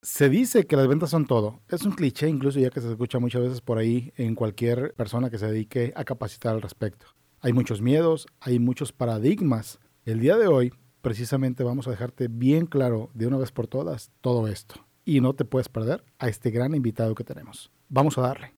Se dice que las ventas son todo. Es un cliché incluso ya que se escucha muchas veces por ahí en cualquier persona que se dedique a capacitar al respecto. Hay muchos miedos, hay muchos paradigmas. El día de hoy precisamente vamos a dejarte bien claro de una vez por todas todo esto. Y no te puedes perder a este gran invitado que tenemos. Vamos a darle.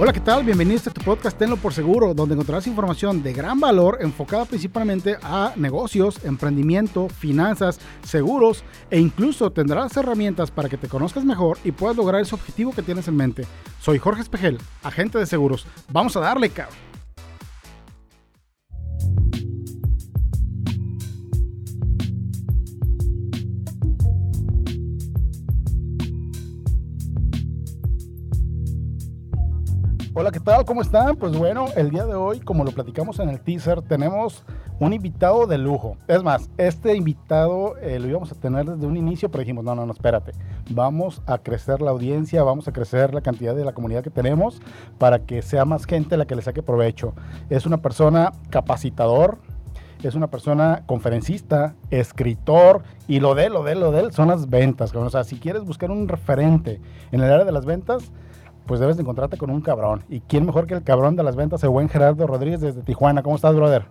Hola, ¿qué tal? Bienvenidos a tu podcast Tenlo por Seguro, donde encontrarás información de gran valor enfocada principalmente a negocios, emprendimiento, finanzas, seguros e incluso tendrás herramientas para que te conozcas mejor y puedas lograr ese objetivo que tienes en mente. Soy Jorge Espejel, agente de seguros. Vamos a darle, cabrón. Hola, ¿qué tal? ¿Cómo están? Pues bueno, el día de hoy, como lo platicamos en el teaser, tenemos un invitado de lujo. Es más, este invitado eh, lo íbamos a tener desde un inicio, pero dijimos, no, no, no, espérate. Vamos a crecer la audiencia, vamos a crecer la cantidad de la comunidad que tenemos para que sea más gente la que le saque provecho. Es una persona capacitador, es una persona conferencista, escritor, y lo de lo de lo de él son las ventas. O sea, si quieres buscar un referente en el área de las ventas, pues debes de encontrarte con un cabrón. ¿Y quién mejor que el cabrón de las ventas, el buen Gerardo Rodríguez desde Tijuana? ¿Cómo estás, brother?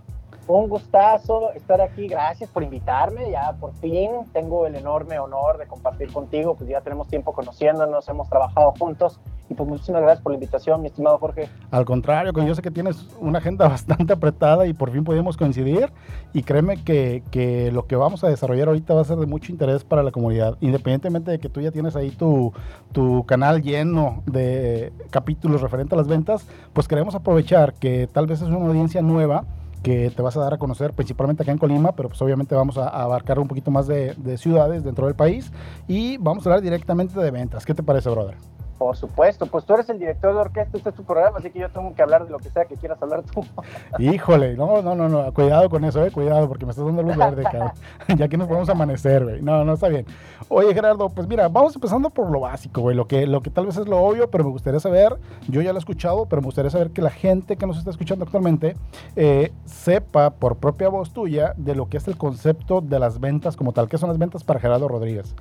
Un gustazo estar aquí, gracias por invitarme, ya por fin tengo el enorme honor de compartir contigo, pues ya tenemos tiempo conociéndonos, hemos trabajado juntos pues muchísimas gracias por la invitación, mi estimado Jorge. Al contrario, yo sé que tienes una agenda bastante apretada y por fin pudimos coincidir y créeme que, que lo que vamos a desarrollar ahorita va a ser de mucho interés para la comunidad, independientemente de que tú ya tienes ahí tu, tu canal lleno de capítulos referentes a las ventas, pues queremos aprovechar que tal vez es una audiencia nueva que te vas a dar a conocer principalmente acá en Colima, pero pues obviamente vamos a, abarcar un poquito más de, de, ciudades dentro del país y vamos a hablar directamente de ventas. ¿Qué te parece, brother? Por supuesto, pues tú eres el director de orquesta, este es tu programa, así que yo tengo que hablar de lo que sea que quieras hablar tú. Híjole, no, no, no, no, cuidado con eso, eh, cuidado, porque me estás dando luz verde, cabrón. ya que nos podemos amanecer, güey. No, no está bien. Oye, Gerardo, pues mira, vamos empezando por lo básico, güey, lo que, lo que tal vez es lo obvio, pero me gustaría saber, yo ya lo he escuchado, pero me gustaría saber que la gente que nos está escuchando actualmente eh, sepa por propia voz tuya de lo que es el concepto de las ventas como tal. ¿Qué son las ventas para Gerardo Rodríguez?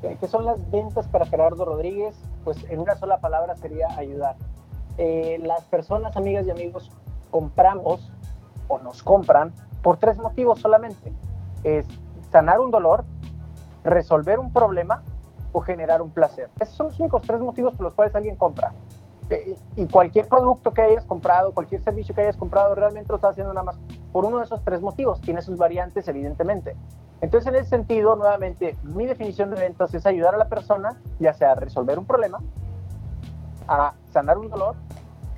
¿Qué son las ventas para Gerardo Rodríguez? Pues en una sola palabra sería ayudar. Eh, las personas, amigas y amigos, compramos o nos compran por tres motivos solamente. Es sanar un dolor, resolver un problema o generar un placer. Esos son los únicos tres motivos por los cuales alguien compra. Y cualquier producto que hayas comprado, cualquier servicio que hayas comprado, realmente lo estás haciendo nada más por uno de esos tres motivos. Tiene sus variantes, evidentemente. Entonces, en ese sentido, nuevamente, mi definición de ventas es ayudar a la persona, ya sea a resolver un problema, a sanar un dolor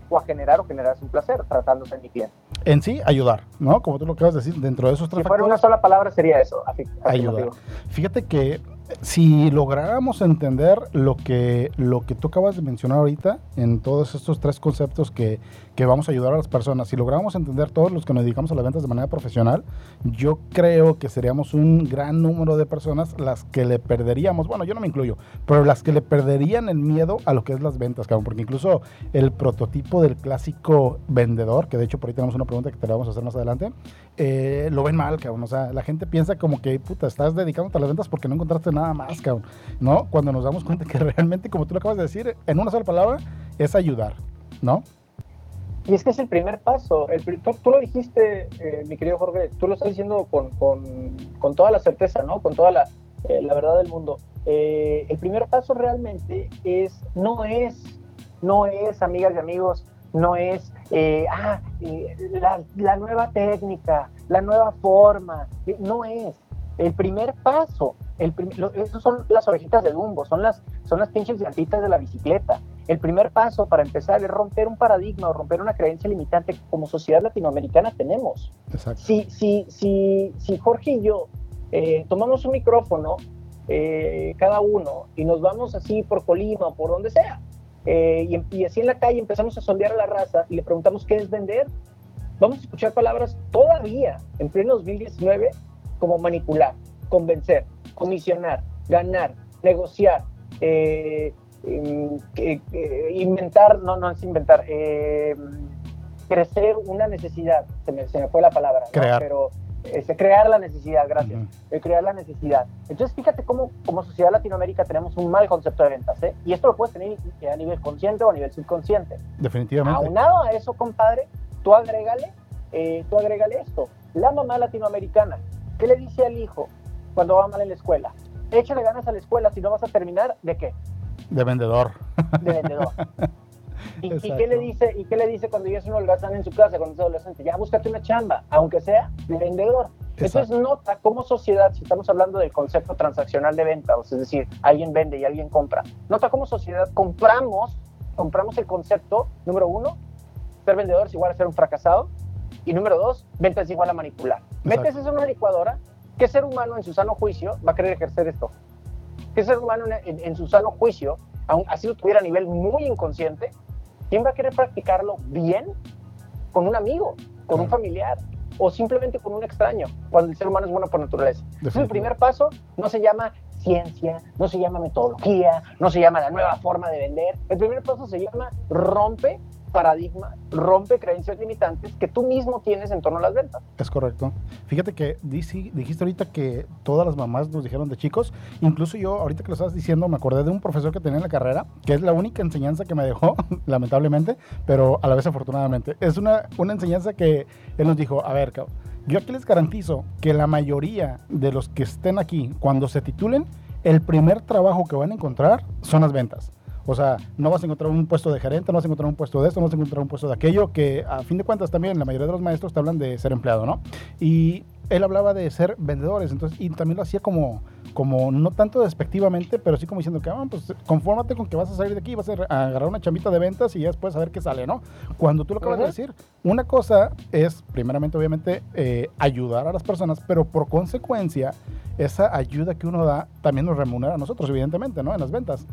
o a generar o generarse un placer tratándose de mi cliente. En sí, ayudar, ¿no? Como tú lo acabas de decir, dentro de esos tres Si fuera una sola palabra sería eso. ayudar. Fíjate que si lográramos entender lo que, lo que tú acabas de mencionar ahorita en todos estos tres conceptos que, que vamos a ayudar a las personas, si lográramos entender todos los que nos dedicamos a las ventas de manera profesional, yo creo que seríamos un gran número de personas las que le perderíamos, bueno, yo no me incluyo, pero las que le perderían el miedo a lo que es las ventas, porque incluso el prototipo del clásico vendedor, que de hecho por ahí tenemos una pregunta que te la vamos a hacer más adelante, eh, lo ven mal, cabrón, o sea, la gente piensa como que, puta, estás dedicándote a las ventas porque no encontraste nada más, cabrón. ¿No? Cuando nos damos cuenta que realmente, como tú lo acabas de decir, en una sola palabra, es ayudar, ¿no? Y es que es el primer paso. El, tú, lo dijiste, eh, mi querido Jorge, tú lo estás diciendo con, con, con toda la certeza, ¿no? Con toda la, eh, la verdad del mundo. Eh, el primer paso realmente es, no es, no es, amigas y amigos, no es, ah, la, la nueva técnica, la nueva forma, no es. El primer paso el esos son las orejitas de Dumbo, son las, son las pinches llantitas de la bicicleta. El primer paso para empezar es romper un paradigma o romper una creencia limitante que como sociedad latinoamericana tenemos. Exacto. Si, si, si, si Jorge y yo eh, tomamos un micrófono, eh, cada uno, y nos vamos así por Colima o por donde sea, eh, y, y, así en la calle empezamos a sondear a la raza y le preguntamos qué es vender, vamos a escuchar palabras todavía en pleno 2019 como manipular, convencer, comisionar, ganar, negociar, eh, inventar, no, no es inventar, crecer una necesidad, se me, se me fue la palabra, pero este, crear la necesidad, gracias, crear la necesidad. Entonces, fíjate cómo como sociedad latinoamérica tenemos un mal concepto de ventas, ¿eh? Y esto lo puedes tener a nivel consciente o a nivel subconsciente. Definitivamente. Aunado a eso, compadre, tú agrégale, eh, tú agrégale esto. La mamá latinoamericana, ¿qué le dice al hijo cuando va mal en la escuela? Échale ganas a la escuela, si no vas a terminar, ¿de qué? De vendedor. De vendedor. ¿Y, qué le dice, ¿Y qué le dice cuando ya es un holgazán en su casa, cuando es adolescente? Ya búscate una chamba, aunque sea de vendedor. Entonces nota como sociedad, si estamos hablando del concepto transaccional de venta, es decir, alguien vende y alguien compra, nota como sociedad compramos, compramos el concepto, número uno, ser vendedor es igual a ser un fracasado, y número dos, venta es igual a manipular. Metes eso en una licuadora, ¿qué ser humano en su sano juicio va a querer ejercer esto? ¿Qué ser humano en, su sano juicio, aun así lo tuviera a nivel muy inconsciente, ¿quién va a querer practicarlo bien? Con un amigo, con un familiar o simplemente con un extraño, cuando el ser humano es bueno por naturaleza. Entonces, el primer paso no se llama ciencia, no se llama metodología, no se llama la nueva forma de vender. El primer paso se llama rompe paradigma, rompe creencias limitantes que tú mismo tienes en torno a las ventas. Es correcto. Fíjate que dijiste ahorita que todas las mamás nos dijeron de chicos, incluso yo ahorita que lo estabas diciendo me acordé de un profesor que tenía en la carrera, que es la única enseñanza que me dejó, lamentablemente, pero a la vez afortunadamente. Es una, una enseñanza que él nos dijo, a ver, yo aquí les garantizo que la mayoría de los que estén aquí, cuando se titulen, el primer trabajo que van a encontrar son las ventas. O sea, no vas a encontrar un puesto de gerente, no vas a encontrar un puesto de esto, no vas a encontrar un puesto de aquello, que a fin de cuentas también la mayoría de los maestros te hablan de ser empleado, ¿no? Y él hablaba de ser vendedores, entonces, y también lo hacía como, como no tanto despectivamente, pero sí como diciendo que, ah, pues confórmate con que vas a salir de aquí, vas a agarrar una chambita de ventas y ya después a ver qué sale, ¿no? Cuando tú lo acabas de decir, una cosa es, primeramente, obviamente, eh, ayudar a las personas, pero por consecuencia, esa ayuda que uno da también nos remunera a nosotros, evidentemente, ¿no? En las ventas.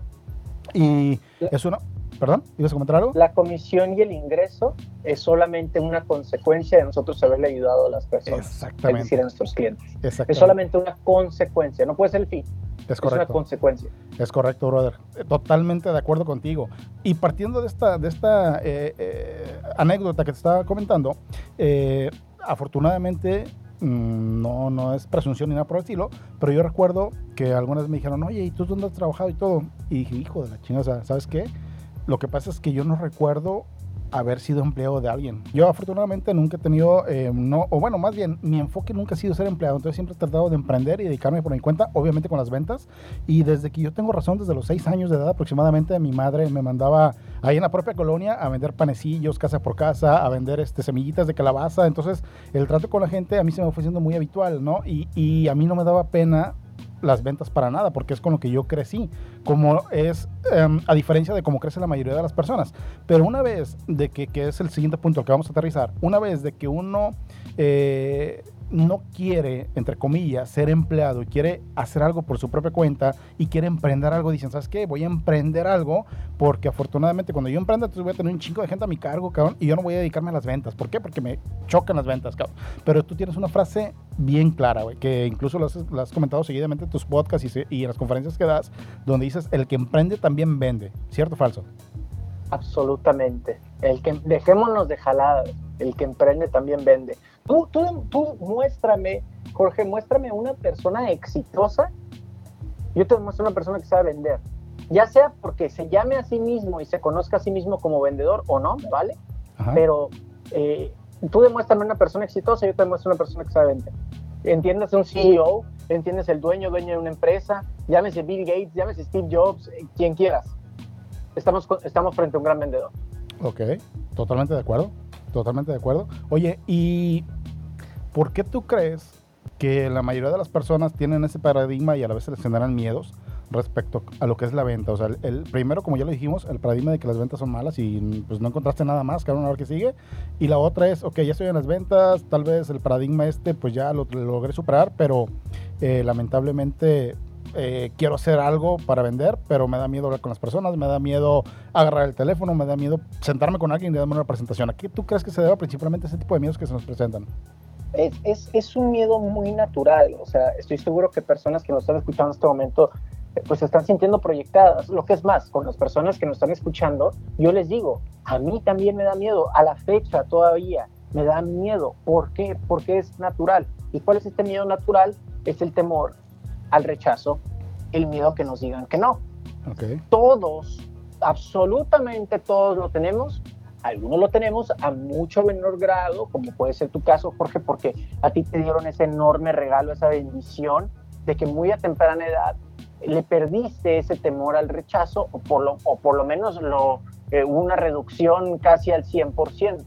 Y es una... ¿Perdón? ¿Ibas a comentar algo? La comisión y el ingreso es solamente una consecuencia de nosotros haberle ayudado a las personas. Exactamente. Es decir, a nuestros clientes. Es solamente una consecuencia, no puede ser el fin. Es, correcto. es una consecuencia. Es correcto, brother. Totalmente de acuerdo contigo. Y partiendo de esta, de esta eh, eh, anécdota que te estaba comentando, eh, afortunadamente no, no es presunción ni nada por el estilo, pero yo recuerdo que algunas me dijeron, oye, ¿y tú dónde has trabajado y todo? Y dije, hijo de la chingada, ¿sabes qué? Lo que pasa es que yo no recuerdo haber sido empleado de alguien. Yo afortunadamente nunca he tenido, eh, no, o bueno, más bien, mi enfoque nunca ha sido ser empleado, entonces siempre he tratado de emprender y dedicarme por mi cuenta, obviamente con las ventas. Y desde que yo tengo razón, desde los seis años de edad aproximadamente, mi madre me mandaba ahí en la propia colonia a vender panecillos casa por casa, a vender este, semillitas de calabaza. Entonces el trato con la gente a mí se me fue siendo muy habitual, ¿no? Y, y a mí no me daba pena las ventas para nada, porque es con lo que yo crecí, como es, em, a diferencia de cómo crece la mayoría de las personas. Pero una vez de que, que es el siguiente punto al que vamos a aterrizar, una vez de que uno eh, no quiere, entre comillas, ser empleado y quiere hacer algo por su propia cuenta y quiere emprender algo, dicen, ¿sabes qué? Voy a emprender algo porque afortunadamente cuando yo emprenda, voy a tener un chingo de gente a mi cargo, cabrón, y yo no voy a dedicarme a las ventas. ¿Por qué? Porque me chocan las ventas, cabrón. Pero tú tienes una frase bien clara, güey, que incluso la has, comentado seguidamente en tus podcasts y, y en las conferencias que das, donde dices, el que emprende también vende. ¿Cierto o falso? Absolutamente. El que dejémonos de jaladas, el que emprende también vende. Tú, tú, tú muéstrame, Jorge, muéstrame una persona exitosa. Yo te muestro una persona que sabe vender. Ya sea porque se llame a sí mismo y se conozca a sí mismo como vendedor o no, ¿vale? Pero eh, tú demuéstrame una persona exitosa, yo te muestro una persona que sabe vender. Entiendes un CEO, entiendes el dueño, dueño de una empresa, llámese Bill Gates, llámese Steve Jobs, eh, quien quieras estamos, estamos frente a un gran vendedor. Ok, totalmente de acuerdo, totalmente de acuerdo. Oye, ¿y por qué tú crees que la mayoría de las personas tienen ese paradigma y a la vez se les generan miedos respecto a lo que es la venta? O sea, el, primero, como ya lo dijimos, el paradigma de que las ventas son malas y pues no encontraste nada más, cada una hora que sigue. Y la otra es, ok, ya estoy en las ventas, tal vez el paradigma este pues ya lo, logré superar, pero eh, lamentablemente eh, quiero hacer algo para vender, pero me da miedo hablar con las personas, me da miedo agarrar el teléfono, me da miedo sentarme con alguien y darme una presentación. ¿A qué tú crees que se deba principalmente ese tipo de miedos que se nos presentan? Es, un miedo muy natural, o sea, estoy seguro que personas que nos están escuchando en este momento pues se están sintiendo proyectadas. Lo que es más, con las personas que nos están escuchando, yo les digo, a mí también me da miedo, a la fecha todavía me da miedo. ¿Por qué? Porque es natural. ¿Y cuál es este miedo natural? Es el temor al rechazo, el miedo que nos digan que no. Todos, absolutamente todos lo tenemos. Algunos lo tenemos a mucho menor grado, como puede ser tu caso, Jorge, porque a ti te dieron ese enorme regalo, esa bendición de que muy a temprana edad le perdiste ese temor al rechazo o por lo, o por lo menos lo, eh, una reducción casi al 100%.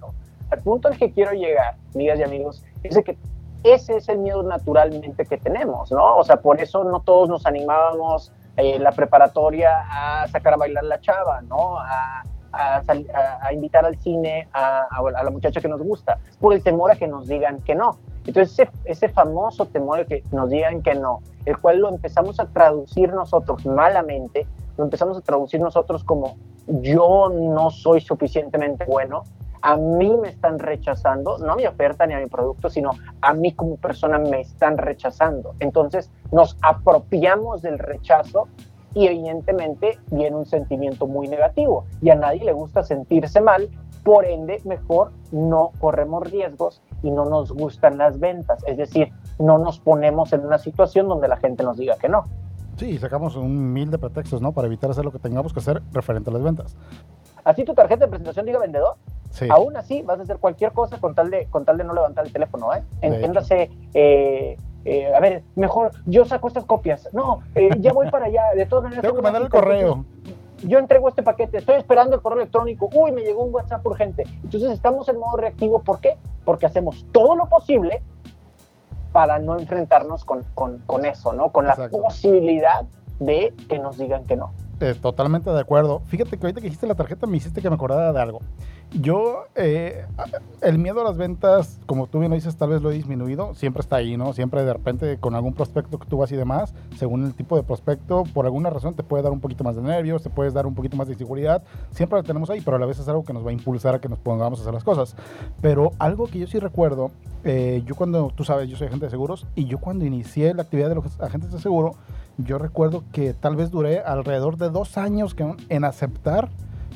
Al punto al que quiero llegar, amigas y amigos, es de que ese es el miedo naturalmente que tenemos, ¿no? O sea, por eso no todos nos animábamos en la preparatoria a sacar a bailar la chava, ¿no? A, a, invitar al cine a, a, la muchacha que nos gusta, por el temor a que nos digan que no. Entonces, ese, ese famoso temor de que nos digan que no, el cual lo empezamos a traducir nosotros malamente, lo empezamos a traducir nosotros como yo no soy suficientemente bueno, a mí me están rechazando, no a mi oferta ni a mi producto, sino a mí como persona me están rechazando. Entonces nos apropiamos del rechazo y evidentemente viene un sentimiento muy negativo y a nadie le gusta sentirse mal, por ende mejor no corremos riesgos y no nos gustan las ventas, es decir, no nos ponemos en una situación donde la gente nos diga que no. Sí, sacamos un mil de pretextos, ¿no? Para evitar hacer lo que tengamos que hacer referente a las ventas. Así tu tarjeta de presentación diga vendedor, aún así vas a hacer cualquier cosa con tal de, con tal de no levantar el teléfono, ¿eh? Entiéndase, eh, eh, a ver, mejor yo saco estas copias. No, eh, ya voy para allá. De todas maneras, tengo que mandar el correo. Yo entrego este paquete, estoy esperando el correo electrónico. Uy, me llegó un WhatsApp urgente. Entonces estamos en modo reactivo. ¿Por qué? Porque hacemos todo lo posible para no enfrentarnos con, con, eso, ¿no? Con la posibilidad de que nos digan que no. Eh, totalmente de acuerdo. Fíjate que ahorita que dijiste la tarjeta me hiciste que me acordara de algo. Yo, eh, el miedo a las ventas, como tú bien lo dices, tal vez lo he disminuido. Siempre está ahí, ¿no? Siempre de repente con algún prospecto que tú vas y demás, según el tipo de prospecto, por alguna razón te puede dar un poquito más de nervios, te puedes dar un poquito más de inseguridad. Siempre lo tenemos ahí, pero a la vez es algo que nos va a impulsar a que nos pongamos a hacer las cosas. Pero algo que yo sí recuerdo, eh, yo cuando, tú sabes, yo soy agente de seguros, y yo cuando inicié la actividad de los agentes de seguro, yo recuerdo que tal vez duré alrededor de dos años en aceptar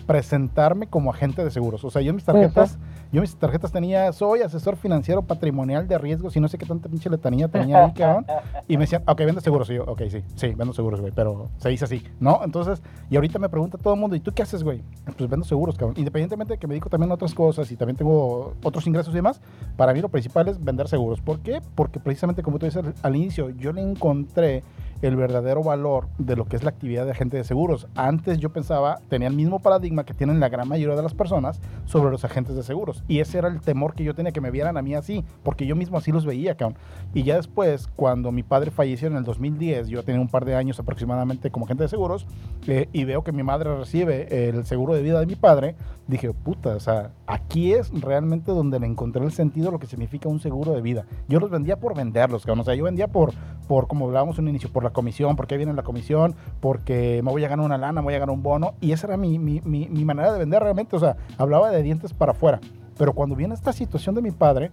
presentarme como agente de seguros. O sea, yo mis tarjetas, yo mis tarjetas tenía, soy asesor financiero patrimonial de riesgos y no sé qué tanta pinche letanía tenía ahí, cabrón. Y me decían, ok, vendo seguros. Y yo, ok, sí, sí, vendo seguros, güey, pero se dice así, ¿no? Entonces, y ahorita me pregunta todo el mundo, ¿y tú qué haces, güey? Pues vendo seguros, cabrón. Independientemente de que me dedico también a otras cosas y también tengo otros ingresos y demás, para mí lo principal es vender seguros. ¿Por qué? Porque precisamente como tú dices al inicio, yo le encontré el verdadero valor de lo que es la actividad de agente de seguros. Antes yo pensaba, tenía el mismo paradigma que tienen la gran mayoría de las personas sobre los agentes de seguros. Y ese era el temor que yo tenía, que me vieran a mí así, porque yo mismo así los veía, cabrón. Y ya después, cuando mi padre falleció en el 2010, yo tenía un par de años aproximadamente como agente de seguros, eh, y veo que mi madre recibe el seguro de vida de mi padre, dije, puta, o sea, aquí es realmente donde le encontré el sentido lo que significa un seguro de vida. Yo los vendía por venderlos, cabrón. O sea, yo vendía por, por como hablábamos en un inicio, por la comisión, porque viene la comisión, porque me voy a ganar una lana, me voy a ganar un bono. Y esa era mi, mi, mi, mi manera de vender realmente. O sea, hablaba de dientes para afuera. Pero cuando viene esta situación de mi padre,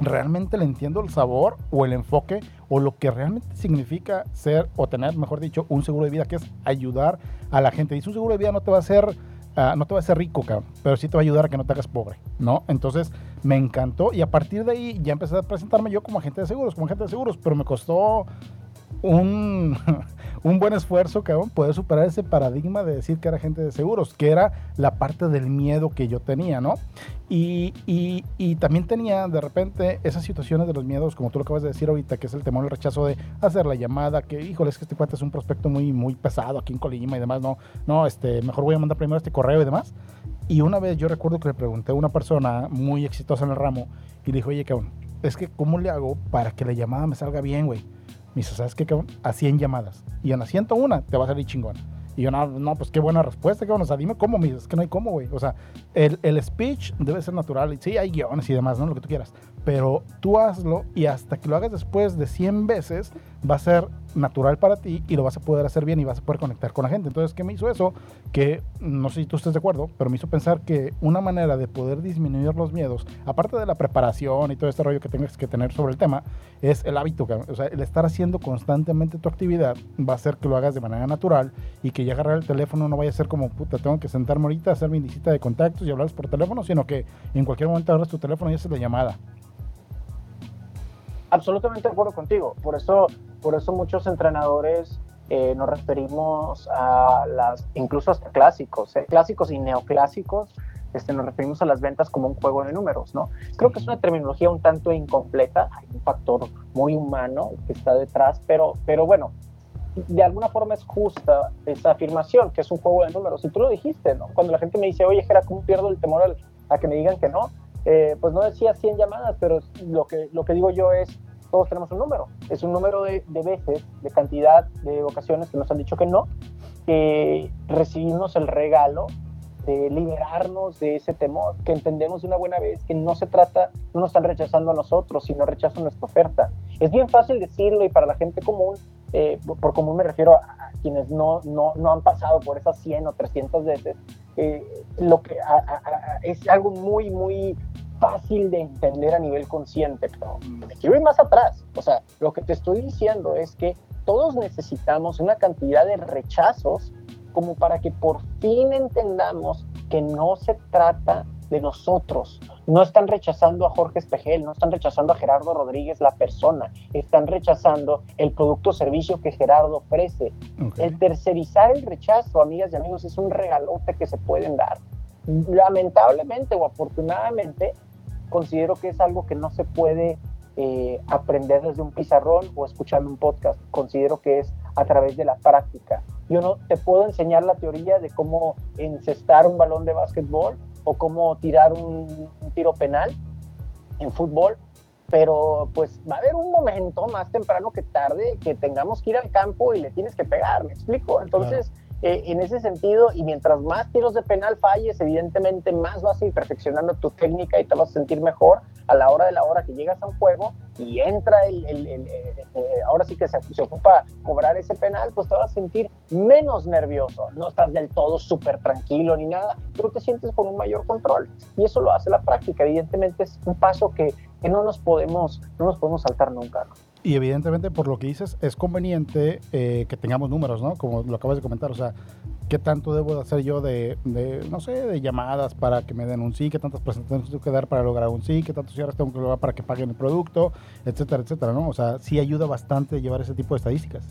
realmente le entiendo el sabor o el enfoque o lo que realmente significa ser o tener, mejor dicho, un seguro de vida, que es ayudar a la gente. Y un seguro de vida no te va a hacer Ah, no te va a hacer rico, cabrón, pero sí te va a ayudar a que no te hagas pobre, ¿no? Entonces me encantó y a partir de ahí ya empecé a presentarme yo como agente de seguros, como agente de seguros, pero me costó un, un buen esfuerzo, cabrón, poder superar ese paradigma de decir que era gente de seguros, que era la parte del miedo que yo tenía, ¿no? Y, y, también tenía de repente esas situaciones de los miedos, como tú lo acabas de decir ahorita, que es el temor, el rechazo de hacer la llamada, que híjole, es que este cuate es un prospecto muy, muy pesado aquí en Colima y demás, no, no, este, mejor voy a mandar primero este correo y demás. Y una vez yo recuerdo que le pregunté a una persona muy exitosa en el ramo y le dijo, oye, cabrón, es que ¿cómo le hago para que la llamada me salga bien, güey? Me dice, ¿sabes qué, cabrón? A 100 llamadas. Y en la 101 te va a salir chingón. Y yo, no, no, pues qué buena respuesta, cabrón. O sea, dime cómo, me es que no hay cómo, güey. O sea, el, el speech debe ser natural. Sí, hay guiones y demás, ¿no? Lo que tú quieras. Pero tú hazlo y hasta que lo hagas después de 100 veces, va a ser natural para ti y lo vas a poder hacer bien y vas a poder conectar con la gente. Entonces, ¿qué me hizo eso? Que no sé si tú estés de acuerdo, pero me hizo pensar que una manera de poder disminuir los miedos, aparte de la preparación y todo este rollo que tengas que tener sobre el tema, es el hábito. O sea, el estar haciendo constantemente tu actividad va a hacer que lo hagas de manera natural y que ya agarrar el teléfono no vaya a ser como, puta, tengo que sentarme ahorita, hacer mi visita de contactos y hablarles por teléfono, sino que en cualquier momento agarras tu teléfono y haces la llamada. Absolutamente de acuerdo contigo. Por eso, por eso muchos entrenadores eh, nos referimos a las, incluso hasta clásicos, eh, clásicos y neoclásicos, este, nos referimos a las ventas como un juego de números, ¿no? Creo que es una terminología un tanto incompleta, hay un factor muy humano que está detrás, pero, pero bueno, de alguna forma es justa esa afirmación, que es un juego de números. Y tú lo dijiste, ¿no? Cuando la gente me dice, oye, Jera, ¿cómo pierdo el temor a que me digan que no? Eh, pues no decía 100 llamadas, pero lo que, lo que digo yo es, todos tenemos un número. Es un número de, veces, de cantidad de ocasiones que nos han dicho que no, que recibimos el regalo de liberarnos de ese temor, que entendemos de una buena vez que no se trata, no nos están rechazando a nosotros, sino rechazan nuestra oferta. Es bien fácil decirlo y para la gente común, eh, por común me refiero a, quienes no, no, no, han pasado por esas 100 o 300 veces, eh, lo que es algo muy, muy fácil de entender a nivel consciente, pero me quiero ir más atrás. O sea, lo que te estoy diciendo es que todos necesitamos una cantidad de rechazos como para que por fin entendamos que no se trata de nosotros. No están rechazando a Jorge Espejel, no están rechazando a Gerardo Rodríguez, la persona. Están rechazando el producto o servicio que Gerardo ofrece. El tercerizar el rechazo, amigas y amigos, es un regalote que se pueden dar. Lamentablemente o afortunadamente, considero que es algo que no se puede eh, aprender desde un pizarrón o escuchando un podcast. Considero que es a través de la práctica. Yo no te puedo enseñar la teoría de cómo encestar un balón de básquetbol o cómo tirar un, tiro penal en fútbol, pero pues va a haber un momento más temprano que tarde que tengamos que ir al campo y le tienes que pegar, ¿me explico? Entonces, eh, en ese sentido, y mientras más tiros de penal falles, evidentemente más vas a ir perfeccionando tu técnica y te vas a sentir mejor a la hora de la hora que llegas a un juego y entra el, eh, eh, ahora sí que se, se, ocupa cobrar ese penal, pues te vas a sentir menos nervioso, no estás del todo súper tranquilo ni nada, pero te sientes con un mayor control y eso lo hace la práctica, evidentemente es un paso que, que no nos podemos, no nos podemos saltar nunca. ¿no? Y evidentemente, por lo que dices, es conveniente eh, que tengamos números, ¿no? Como lo acabas de comentar, o sea, ¿qué tanto debo de hacer yo de, de, no sé, de llamadas para que me den un sí? ¿Qué tantas presentaciones tengo que dar para lograr un sí? ¿Qué tantos cierres tengo que lograr para que paguen el producto? Etcétera, etcétera, ¿no? O sea, sí ayuda bastante llevar ese tipo de estadísticas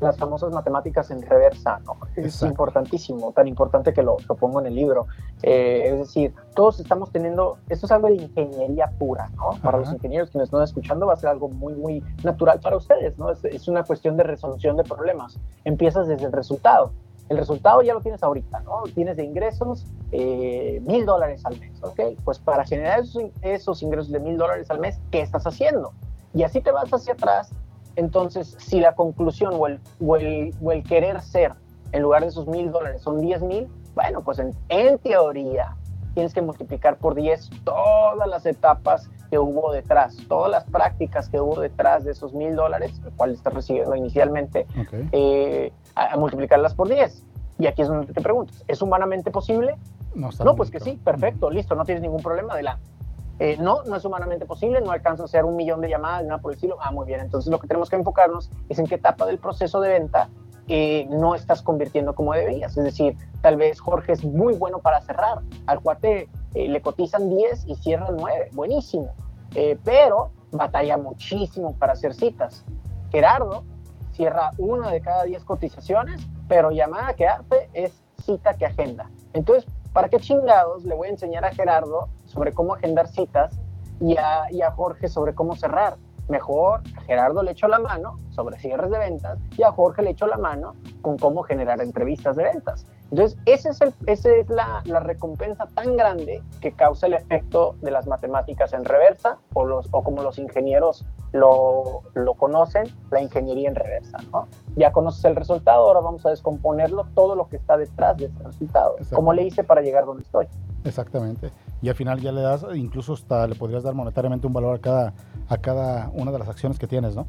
las famosas matemáticas en reversa, ¿no? Es importantísimo, tan importante que lo, lo pongo en el libro. Eh, es decir, todos estamos teniendo, esto es algo de ingeniería pura, ¿no? Para los ingenieros que nos están escuchando va a ser algo muy, muy natural para ustedes, ¿no? Es, es una cuestión de resolución de problemas. Empiezas desde el resultado. El resultado ya lo tienes ahorita, ¿no? Tienes de ingresos eh, mil dólares al mes, ¿ok? Pues para generar esos, esos ingresos de mil dólares al mes, ¿qué estás haciendo? Y así te vas hacia atrás entonces, si la conclusión o el, o el, querer ser, en lugar de esos mil dólares, son diez mil, bueno, pues en, teoría tienes que multiplicar por 10 todas las etapas que hubo detrás, todas las prácticas que hubo detrás de esos mil dólares, el cual estás recibiendo inicialmente, eh, a, multiplicarlas por 10. Y aquí es donde te preguntas, ¿es humanamente posible? No, no pues que sí, perfecto, listo, no tienes ningún problema, adelante. Eh, no, no es humanamente posible, no alcanza a ser un millón de llamadas, nada por el estilo. Ah, muy bien. Entonces lo que tenemos que enfocarnos es en qué etapa del proceso de venta eh, no estás convirtiendo como deberías. Es decir, tal vez Jorge es muy bueno para cerrar. Al cuate eh, le cotizan 10 y cierran 9. Buenísimo. pero batalla muchísimo para hacer citas. Gerardo cierra una de cada 10 cotizaciones, pero llamada que hace es cita que agenda. Entonces, ¿para qué chingados le voy a enseñar a Gerardo sobre cómo agendar citas y a, y a Jorge sobre cómo cerrar? Mejor a Gerardo le echo la mano sobre cierres de ventas y a Jorge le echo la mano con cómo generar entrevistas de ventas. Entonces, esa es, el, ese es la, la, recompensa tan grande que causa el efecto de las matemáticas en reversa o, los, o como los ingenieros lo, lo conocen, la ingeniería en reversa. ¿no? Ya conoces el resultado, ahora vamos a descomponerlo, todo lo que está detrás de ese resultado. ¿Cómo le hice para llegar donde estoy? Exactamente. Y al final ya le das, incluso hasta le podrías dar monetariamente un valor a cada, a cada una de las acciones que tienes, ¿no?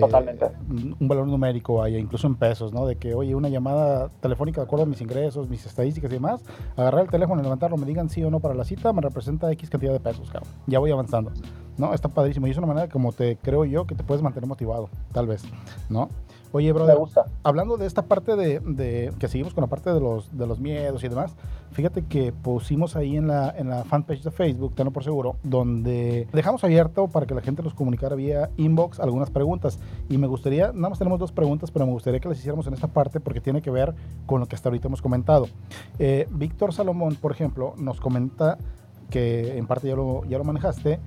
Totalmente. un valor numérico ahí, incluso en pesos, ¿no? De que, oye, una llamada telefónica de acuerdo a mis ingresos, mis estadísticas y demás, agarrar el teléfono y levantarlo, me digan sí o no para la cita, me representa X cantidad de pesos, cabrón. Ya voy avanzando, ¿no? Está padrísimo y es una manera como te creo yo que te puedes mantener motivado, tal vez, ¿no? Oye, brother, hablando de esta parte de, que seguimos con la parte de los, de los miedos y demás, fíjate que pusimos ahí en la, en la fanpage de Facebook, tenlo por seguro, donde dejamos abierto para que la gente nos comunicara vía inbox algunas preguntas. Y me gustaría, nada más tenemos dos preguntas, pero me gustaría que las hiciéramos en esta parte porque tiene que ver con lo que hasta ahorita hemos comentado. Eh, Víctor Salomón, por ejemplo, nos comenta que en parte ya lo, ya lo manejaste,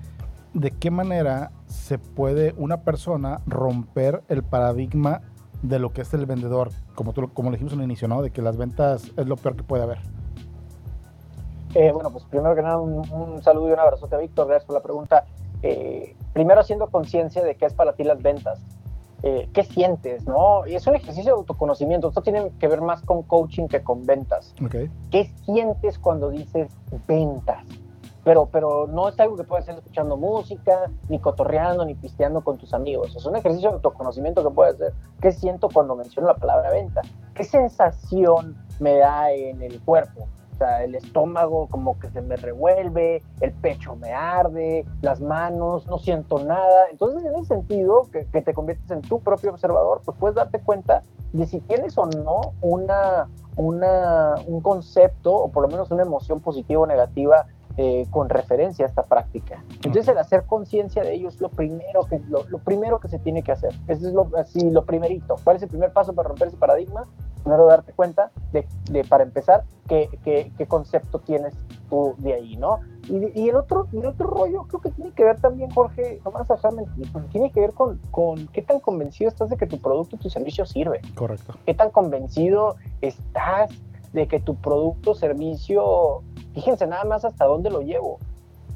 de qué manera se puede una persona romper el paradigma de lo que es el vendedor, como, tú, como le dijimos al inicio, ¿no? De que las ventas es lo peor que puede haber. Eh, bueno, pues primero que nada, un, saludo y un abrazo a Víctor. Gracias por la pregunta. Eh, primero, haciendo conciencia de qué es para ti las ventas. Eh, ¿Qué sientes? ¿no? Y es un ejercicio de autoconocimiento. Esto tiene que ver más con coaching que con ventas. Okay. ¿Qué sientes cuando dices ventas? Pero, pero no es algo que puedes hacer escuchando música, ni cotorreando, ni pisteando con tus amigos. Es un ejercicio de autoconocimiento que puedes hacer. ¿Qué siento cuando menciono la palabra venta? ¿Qué sensación me da en el cuerpo? O sea, el estómago como que se me revuelve, el pecho me arde, las manos, no siento nada. Entonces, en ese sentido, que, que, te conviertes en tu propio observador, pues puedes darte cuenta de si tienes o no una, una, un concepto o por lo menos una emoción positiva o negativa eh, con referencia a esta práctica. Entonces el hacer conciencia de ello es lo primero que, lo, primero que se tiene que hacer. Eso es lo, así, lo primerito. ¿Cuál es el primer paso para romper ese paradigma? Primero darte cuenta de, de para empezar, qué, qué, qué, concepto tienes tú de ahí, ¿no? Y, y, el, otro, el otro rollo creo que tiene que ver también, Jorge, no dejar mentir, tiene que ver con, con qué tan convencido estás de que tu producto, tu servicio sirve. Correcto. Qué tan convencido estás de que tu producto o servicio Fíjense nada más hasta dónde lo llevo.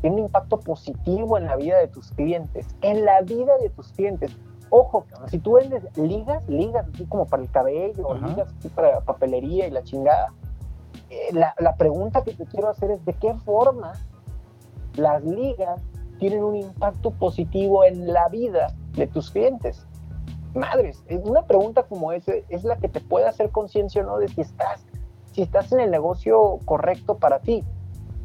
Tiene un impacto positivo en la vida de tus clientes, en la vida de tus clientes. Ojo, si tú vendes ligas, ligas así como para el cabello, ligas así para papelería y la chingada, eh, la, la pregunta que te quiero hacer es de qué forma las ligas tienen un impacto positivo en la vida de tus clientes. Madres, una pregunta como esa es la que te puede hacer conciencia o no de si estás si estás en el negocio correcto para ti.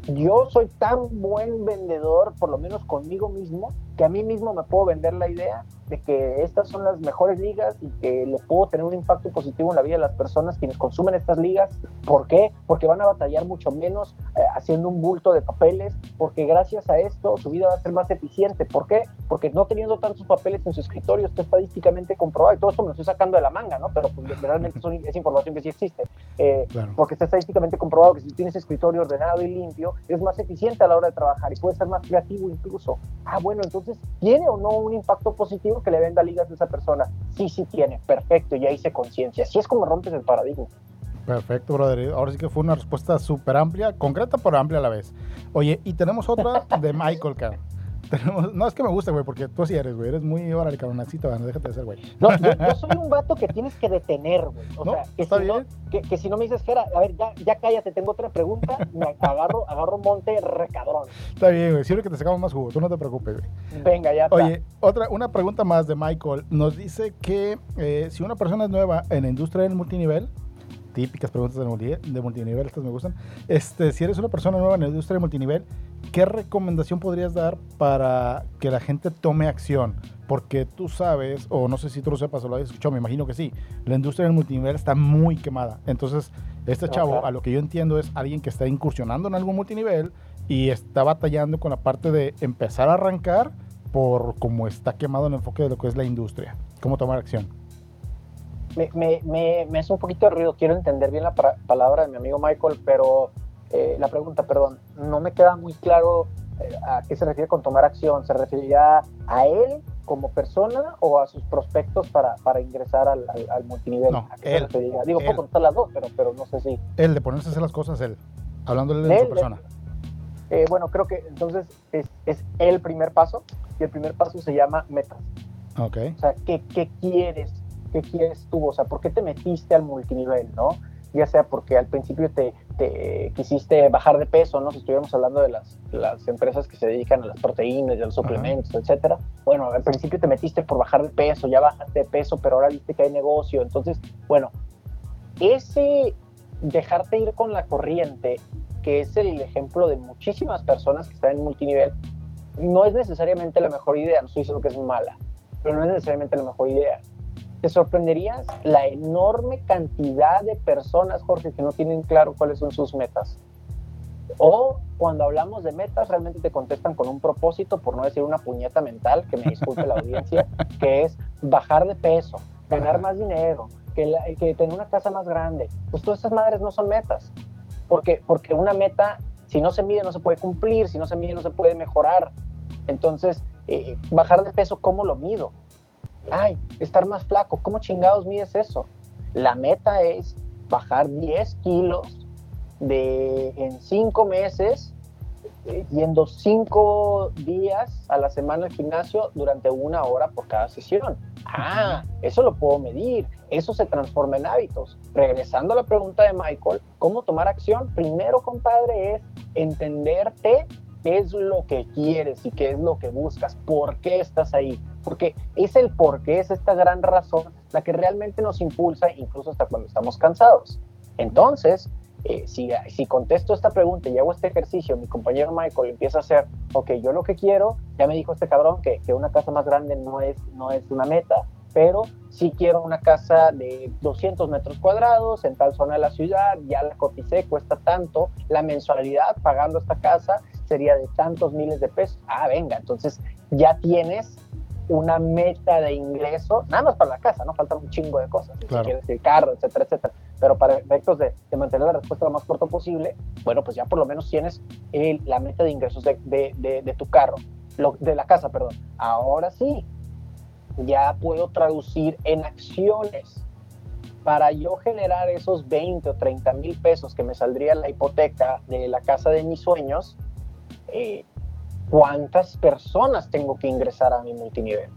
Yo soy tan buen vendedor, por lo menos conmigo mismo, que a mí mismo me puedo vender la idea de que estas son las mejores ligas y que le puedo tener un impacto positivo en la vida de las personas quienes consumen estas ligas. ¿Por qué? Porque van a batallar mucho menos eh, haciendo un bulto de papeles, porque gracias a esto su vida va a ser más eficiente. ¿Por qué? Porque no teniendo tantos papeles en su escritorio está estadísticamente comprobado, y todo esto me lo estoy sacando de la manga, ¿no? Pero pues, realmente es información que sí existe. Eh, porque está estadísticamente comprobado que si tienes escritorio ordenado y limpio, es más eficiente a la hora de trabajar y puedes ser más creativo incluso. Ah, bueno, entonces, ¿tiene o no un impacto positivo? Que le venda ligas a esa persona. Sí, sí tiene, perfecto, ya hice conciencia. Así es como rompes el paradigma. Perfecto, brother. Ahora sí que fue una respuesta súper amplia, concreta pero amplia a la vez. Oye, y tenemos otra de Michael, no, es que me guste, güey, porque tú sí eres, güey. Eres muy, órale, cabronacito, no, déjate de ser, güey. No, yo, soy un vato que tienes que detener, güey. O sea, que si, No, que, si no me dices, Jera, a ver, ya, ya cállate, tengo otra pregunta, me agarro, agarro monte recabrón. Está bien, güey. Sirve que te sacamos más jugo, tú no te preocupes, güey. Venga, ya está. Oye, otra, una pregunta más de Michael. Nos dice que eh, si una persona es nueva en la industria del multinivel, típicas preguntas de, de multinivel, estas me gustan. Este, si eres una persona nueva en la industria de multinivel, ¿qué recomendación podrías dar para que la gente tome acción? Porque tú sabes, o no sé si tú lo sepas o lo hayas escuchado, me imagino que sí, la industria del multinivel está muy quemada. Entonces, este chavo, a lo que yo entiendo, es alguien que está incursionando en algún multinivel y está batallando con la parte de empezar a arrancar por cómo está quemado el enfoque de lo que es la industria. ¿Cómo tomar acción? me, me, me, hace un poquito de ruido. Quiero entender bien la palabra de mi amigo Michael, pero eh, la pregunta, perdón, no me queda muy claro eh, a qué se refiere con tomar acción. ¿Se referirá a él como persona o a sus prospectos para, para ingresar al, al, multinivel? No, él, Digo, puedo contar las dos, pero, pero no sé si. Él, de ponerse a hacer las cosas, él. Hablándole de, su persona. Eh, bueno, creo que entonces es, es el primer paso y el primer paso se llama metas. Ok. O sea, ¿qué, qué quieres? qué quieres tú, o sea, por qué te metiste al multinivel, ¿no? Ya sea porque al principio te, quisiste bajar de peso, ¿no? Si estuviéramos hablando de las, las empresas que se dedican a las proteínas a los suplementos, etcétera. Bueno, al principio te metiste por bajar de peso, ya bajaste de peso, pero ahora viste que hay negocio. Entonces, bueno, ese dejarte ir con la corriente, que es el ejemplo de muchísimas personas que están en multinivel, no es necesariamente la mejor idea, no estoy diciendo que es mala, pero no es necesariamente la mejor idea. Te sorprenderías la enorme cantidad de personas, Jorge, que no tienen claro cuáles son sus metas. O cuando hablamos de metas, realmente te contestan con un propósito, por no decir una puñeta mental, que me disculpe la audiencia, que es bajar de peso, ganar más dinero, que, que tener una casa más grande. Pues todas esas madres no son metas. Porque, porque una meta, si no se mide, no se puede cumplir, si no se mide, no se puede mejorar. Entonces, eh, bajar de peso, ¿cómo lo mido? Ay, estar más flaco, ¿cómo chingados mides eso? La meta es bajar 10 kilos de, en 5 meses, eh, yendo 5 días a la semana al gimnasio durante una hora por cada sesión. Ah, eso lo puedo medir, eso se transforma en hábitos. Regresando a la pregunta de Michael, ¿cómo tomar acción? Primero, compadre, es entenderte qué es lo que quieres y qué es lo que buscas, por qué estás ahí. Porque es el por qué, es esta gran razón la que realmente nos impulsa, incluso hasta cuando estamos cansados. Entonces, eh, si, contesto esta pregunta y hago este ejercicio, mi compañero Michael empieza a hacer, ok, yo lo que quiero, ya me dijo este cabrón que, que una casa más grande no es, no es una meta, pero si quiero una casa de 200 metros cuadrados en tal zona de la ciudad, ya la coticé, cuesta tanto, la mensualidad pagando esta casa sería de tantos miles de pesos. Ah, venga, entonces ya tienes una meta de ingreso, nada más para la casa, no faltan un chingo de cosas, si quieres el carro, etcétera, etcétera. Pero para efectos de, mantener la respuesta lo más corto posible, bueno, pues ya por lo menos tienes la meta de ingresos de, de, tu carro, lo, de la casa, perdón. Ahora sí, ya puedo traducir en acciones. Para yo generar esos 20 o 30 mil pesos que me saldría la hipoteca de la casa de mis sueños, eh, cuántas personas tengo que ingresar a mi multinivel.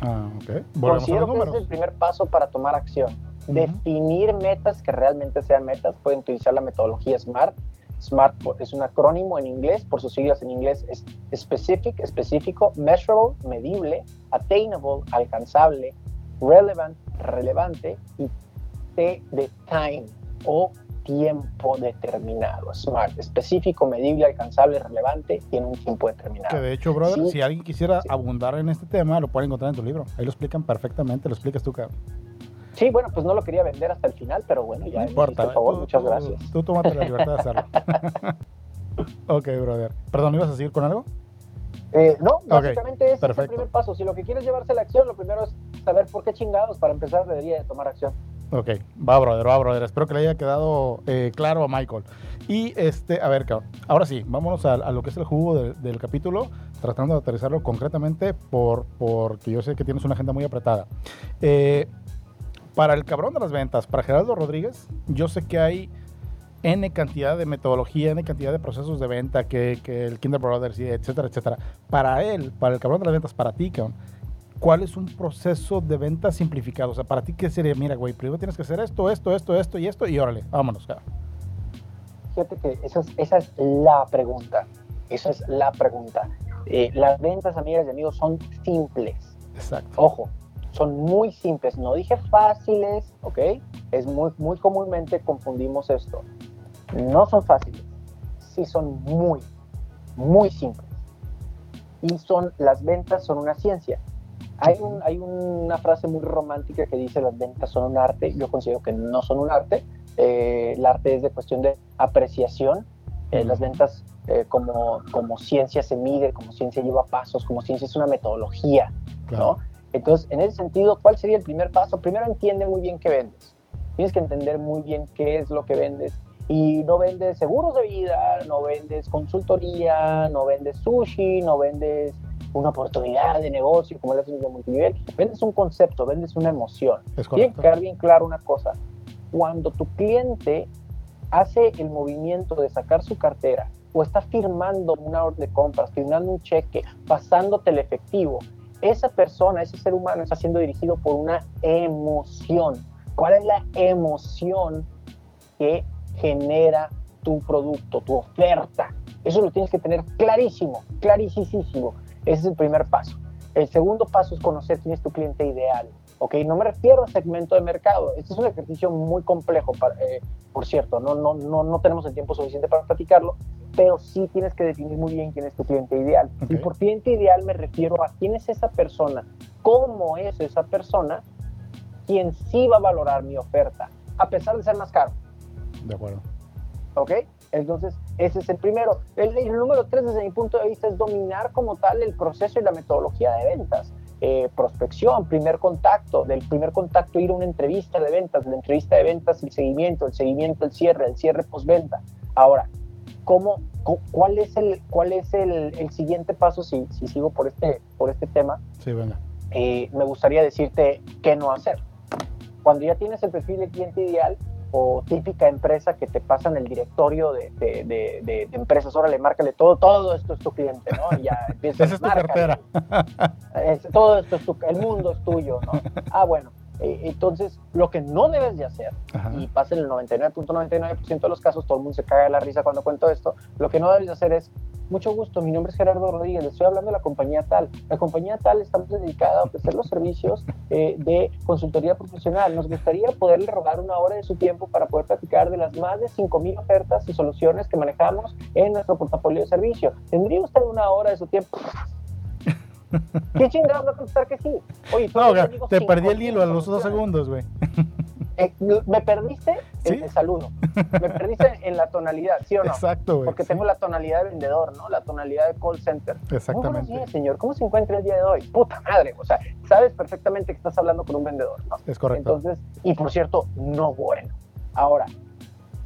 Ah, okay. Considero que es el primer paso para tomar acción. Definir metas que realmente sean metas. Pueden utilizar la metodología SMART. SMART es un acrónimo en inglés, por sus siglas en inglés es specific, específico, measurable, medible, attainable, alcanzable, relevant, relevante y T de time o tiempo determinado. SMART, específico, medible, alcanzable, relevante, tiene un tiempo determinado. Que de hecho, brother, si alguien quisiera abundar en este tema, lo pueden encontrar en tu libro. Ahí lo explican perfectamente, lo explicas tú, cabrón. Sí, bueno, pues no lo quería vender hasta el final, pero bueno, ya. No importa. Por favor, muchas gracias. Tú, tómate la libertad de hacerlo. ok, brother. Perdón, ¿ibas a seguir con algo? Eh, no, básicamente ese es el primer paso. Si lo que quieres llevarse a la acción, lo primero es saber por qué chingados para empezar debería de tomar acción. Ok, va, brother, va, brother. Espero que le haya quedado eh, claro a Michael. Y, este, a ver, cabrón. Ahora sí, vámonos a, lo que es el jugo del capítulo, tratando de aterrizarlo concretamente, por, porque yo sé que tienes una agenda muy apretada. Eh, para el cabrón de las ventas, para Gerardo Rodríguez, yo sé que hay N cantidad de metodología, N cantidad de procesos de venta que, el Kinder Brothers, etcétera, etcétera. Para él, para el cabrón de las ventas, para ti, cabrón ¿cuál es un proceso de venta simplificado? O sea, para ti, ¿qué sería? Mira, güey, primero tienes que hacer esto, esto, esto, esto y esto, y órale, vámonos. Fíjate que esa es, esa es la pregunta. Esa es la pregunta. Eh, las ventas, amigas y amigos, son simples. Exacto. Ojo, son muy simples. No dije fáciles, ¿ok? Es muy, muy comúnmente confundimos esto. No son fáciles. Sí son muy, muy simples. Y son, las ventas son una ciencia. Hay, un, hay una frase muy romántica que dice las ventas son un arte. Yo considero que no son un arte. Eh, el arte es de cuestión de apreciación. Eh, las ventas eh, como, como ciencia se mide, como ciencia lleva pasos, como ciencia es una metodología. ¿no? Entonces, en ese sentido, ¿cuál sería el primer paso? Primero entiende muy bien qué vendes. Tienes que entender muy bien qué es lo que vendes. Y no vendes seguros de vida, no vendes consultoría, no vendes sushi, no vendes una oportunidad de negocio, como le hacen de multinivel, vendes un concepto, vendes una emoción. Tiene que quedar bien claro una cosa. Cuando tu cliente hace el movimiento de sacar su cartera o está firmando una orden de compras, firmando un cheque, pasándote el efectivo, esa persona, ese ser humano está siendo dirigido por una emoción. ¿Cuál es la emoción que genera tu producto, tu oferta. Eso lo tienes que tener clarísimo, clarísimo. Ese es el primer paso. El segundo paso es conocer quién es tu cliente ideal. ¿ok? No me refiero a segmento de mercado. Este es un ejercicio muy complejo, eh, por cierto. No, no, no, no tenemos el tiempo suficiente para platicarlo, pero sí tienes que definir muy bien quién es tu cliente ideal. Y por cliente ideal me refiero a quién es esa persona, cómo es esa persona, quien sí va a valorar mi oferta, a pesar de ser más caro. De acuerdo. ¿Ok? Entonces, ese es el primero. El, número tres, desde mi punto de vista, es dominar como tal el proceso y la metodología de ventas. Eh, prospección, primer contacto, del primer contacto ir a una entrevista de ventas, la entrevista de ventas el seguimiento, el seguimiento, el cierre, el cierre postventa. Ahora, ¿cómo, cuál es el, cuál es el, el siguiente paso si, si, sigo por este, por este tema? Sí, venga. Eh, me gustaría decirte qué no hacer. Cuando ya tienes el perfil de cliente ideal, o típica empresa que te pasan el directorio de, de, de, de, empresas, órale, márcale todo, todo esto es tu cliente, ¿no? Y ya empiezas es tu cartera. todo esto es tu, el mundo es tuyo, ¿no? Ah, bueno, eh, entonces lo que no debes de hacer, y pasa en el 99.99% de los casos, todo el mundo se cae de la risa cuando cuento esto, lo que no debes de hacer es mucho gusto, mi nombre es Gerardo Rodríguez, estoy hablando de la compañía tal. La compañía tal estamos dedicada a ofrecer los servicios eh, de consultoría profesional. Nos gustaría poderle robar una hora de su tiempo para poder platicar de las más de 5.000 ofertas y soluciones que manejamos en nuestro portafolio de servicio. ¿Tendría usted una hora de su tiempo? ¿Qué chingados va a contestar que sí? Oye, no, te perdí el hilo a los dos segundos, güey. Eh, me perdiste en el saludo, me perdiste en la tonalidad, ¿sí o no? Exacto, güey. Porque tengo la tonalidad de vendedor, ¿no? La tonalidad de call center. Exactamente. Muy señor. ¿Cómo se encuentra el día de hoy? Puta madre. O sea, sabes perfectamente que estás hablando con un vendedor, ¿no? Es correcto. Entonces, y por cierto, no bueno. Ahora,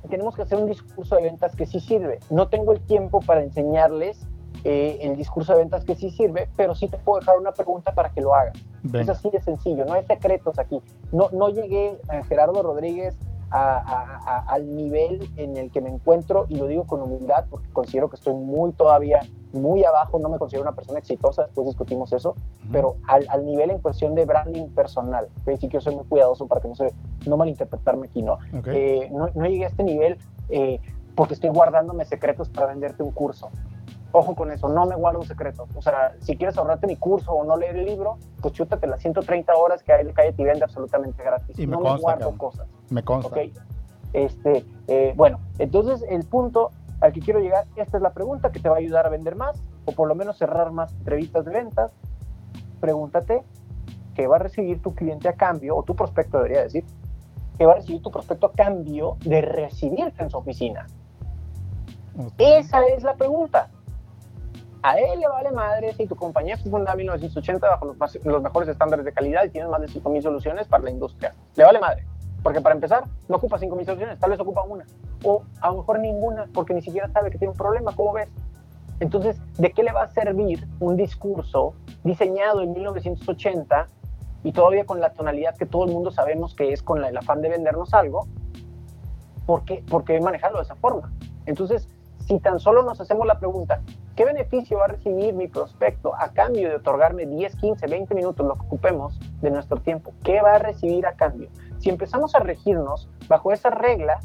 tenemos que hacer un discurso de ventas que sí sirve. No tengo el tiempo para enseñarles eh, el discurso de ventas que sí sirve, pero sí te puedo dejar una pregunta para que lo hagas. Es así de sencillo, no hay secretos aquí. No, no llegué a Gerardo Rodríguez al nivel en el que me encuentro y lo digo con humildad porque considero que estoy muy todavía muy abajo, no me considero una persona exitosa, después discutimos eso, pero al, al, nivel en cuestión de branding personal, que sí que yo soy muy cuidadoso para que no se no malinterpretarme aquí, ¿no? Eh, no, no, llegué a este nivel eh, porque estoy guardándome secretos para venderte un curso. Ojo con eso, no me guardo un secreto. O sea, si quieres ahorrarte mi curso o no leer el libro, pues chútate las 130 horas que hay Calle y vende absolutamente gratis. Y no me, guardo cosas. Me consta. ¿okay? Este, eh, bueno, entonces el punto al que quiero llegar, esta es la pregunta que te va a ayudar a vender más o por lo menos cerrar más entrevistas de ventas. Pregúntate qué va a recibir tu cliente a cambio, o tu prospecto debería decir, qué va a recibir tu prospecto a cambio de recibirte en su oficina. Esa es la pregunta. A él le vale madre si tu compañía fue fundada en 1980 bajo los, mejores estándares de calidad y tienes más de 5.000 soluciones para la industria. Le vale madre. Porque para empezar, no ocupa 5.000 soluciones, tal vez ocupa una. O a lo mejor ninguna, porque ni siquiera sabe que tiene un problema, ¿cómo ves? Entonces, ¿de qué le va a servir un discurso diseñado en 1980 y todavía con la tonalidad que todo el mundo sabemos que es con el afán de vendernos algo? ¿Por qué, ¿Por qué manejarlo de esa forma? Entonces, si tan solo nos hacemos la pregunta, ¿qué beneficio va a recibir mi prospecto a cambio de otorgarme 10, 15, 20 minutos, lo que ocupemos de nuestro tiempo? ¿Qué va a recibir a cambio? Si empezamos a regirnos bajo esa regla,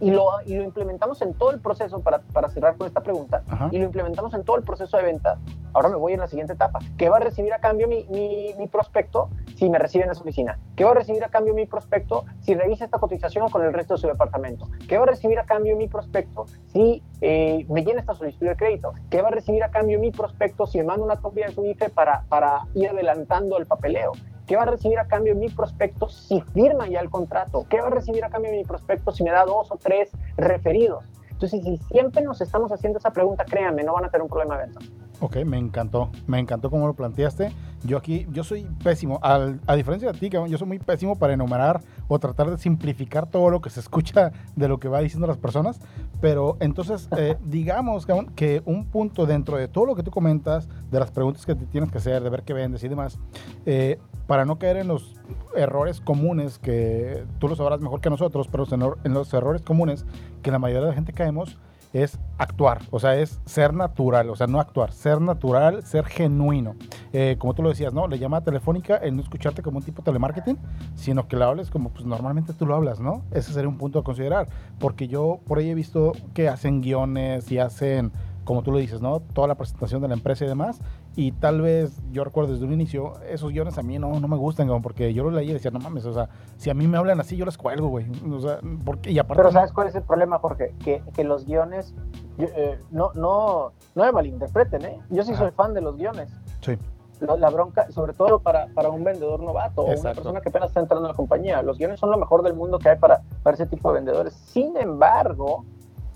y lo, y lo implementamos en todo el proceso, para, para cerrar con esta pregunta, y lo implementamos en todo el proceso de venta, ahora me voy en la siguiente etapa. ¿Qué va a recibir a cambio mi, mi, mi prospecto si me recibe en esa oficina? ¿Qué va a recibir a cambio mi prospecto si revisa esta cotización con el resto de su departamento? ¿Qué va a recibir a cambio mi prospecto si eh, me llena esta solicitud de crédito? ¿Qué va a recibir a cambio mi prospecto si me manda una copia de su IFE para, para ir adelantando el papeleo? ¿Qué va a recibir a cambio mi prospecto si firma ya el contrato? ¿Qué va a recibir a cambio mi prospecto si me da dos o tres referidos? Entonces, si siempre nos estamos haciendo esa pregunta, créanme, no van a tener un problema de venta. Ok, me encantó, me encantó cómo lo planteaste. Yo aquí, yo soy pésimo, Al, a diferencia de ti, yo soy muy pésimo para enumerar o tratar de simplificar todo lo que se escucha de lo que va diciendo las personas, pero entonces eh, digamos que un punto dentro de todo lo que tú comentas, de las preguntas que te tienes que hacer, de ver qué vendes y demás, eh, para no caer en los errores comunes que tú lo sabrás mejor que nosotros, pero en los errores comunes que la mayoría de la gente caemos, es actuar, o sea, es ser natural, o sea, no actuar, ser natural, ser genuino. Eh, como tú lo decías, ¿no? La llamada telefónica, el no escucharte como un tipo de telemarketing, sino que la hables como pues normalmente tú lo hablas, ¿no? Ese sería un punto a considerar, porque yo por ahí he visto que hacen guiones y hacen como tú lo dices, ¿no? Toda la presentación de la empresa y demás. Y tal vez yo recuerdo desde un inicio, esos guiones a mí no, no me gustan, como porque yo lo leí y decía, no mames, o sea, si a mí me hablan así, yo les cuelgo, güey. O sea, porque, y aparte. Pero ¿sabes cuál es el problema, Jorge? Que, que los guiones, eh, no, no, no me malinterpreten, ¿eh? Yo sí soy fan de los guiones. Sí. La, bronca, sobre todo para, para un vendedor novato o una persona que apenas está entrando a la compañía. Los guiones son lo mejor del mundo que hay para, para ese tipo de vendedores. Sin embargo,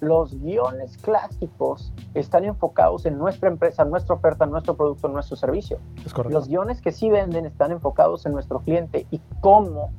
los guiones clásicos están enfocados en nuestra empresa, nuestra oferta, nuestro producto, nuestro servicio. Los guiones que sí venden están enfocados en nuestro cliente y cómo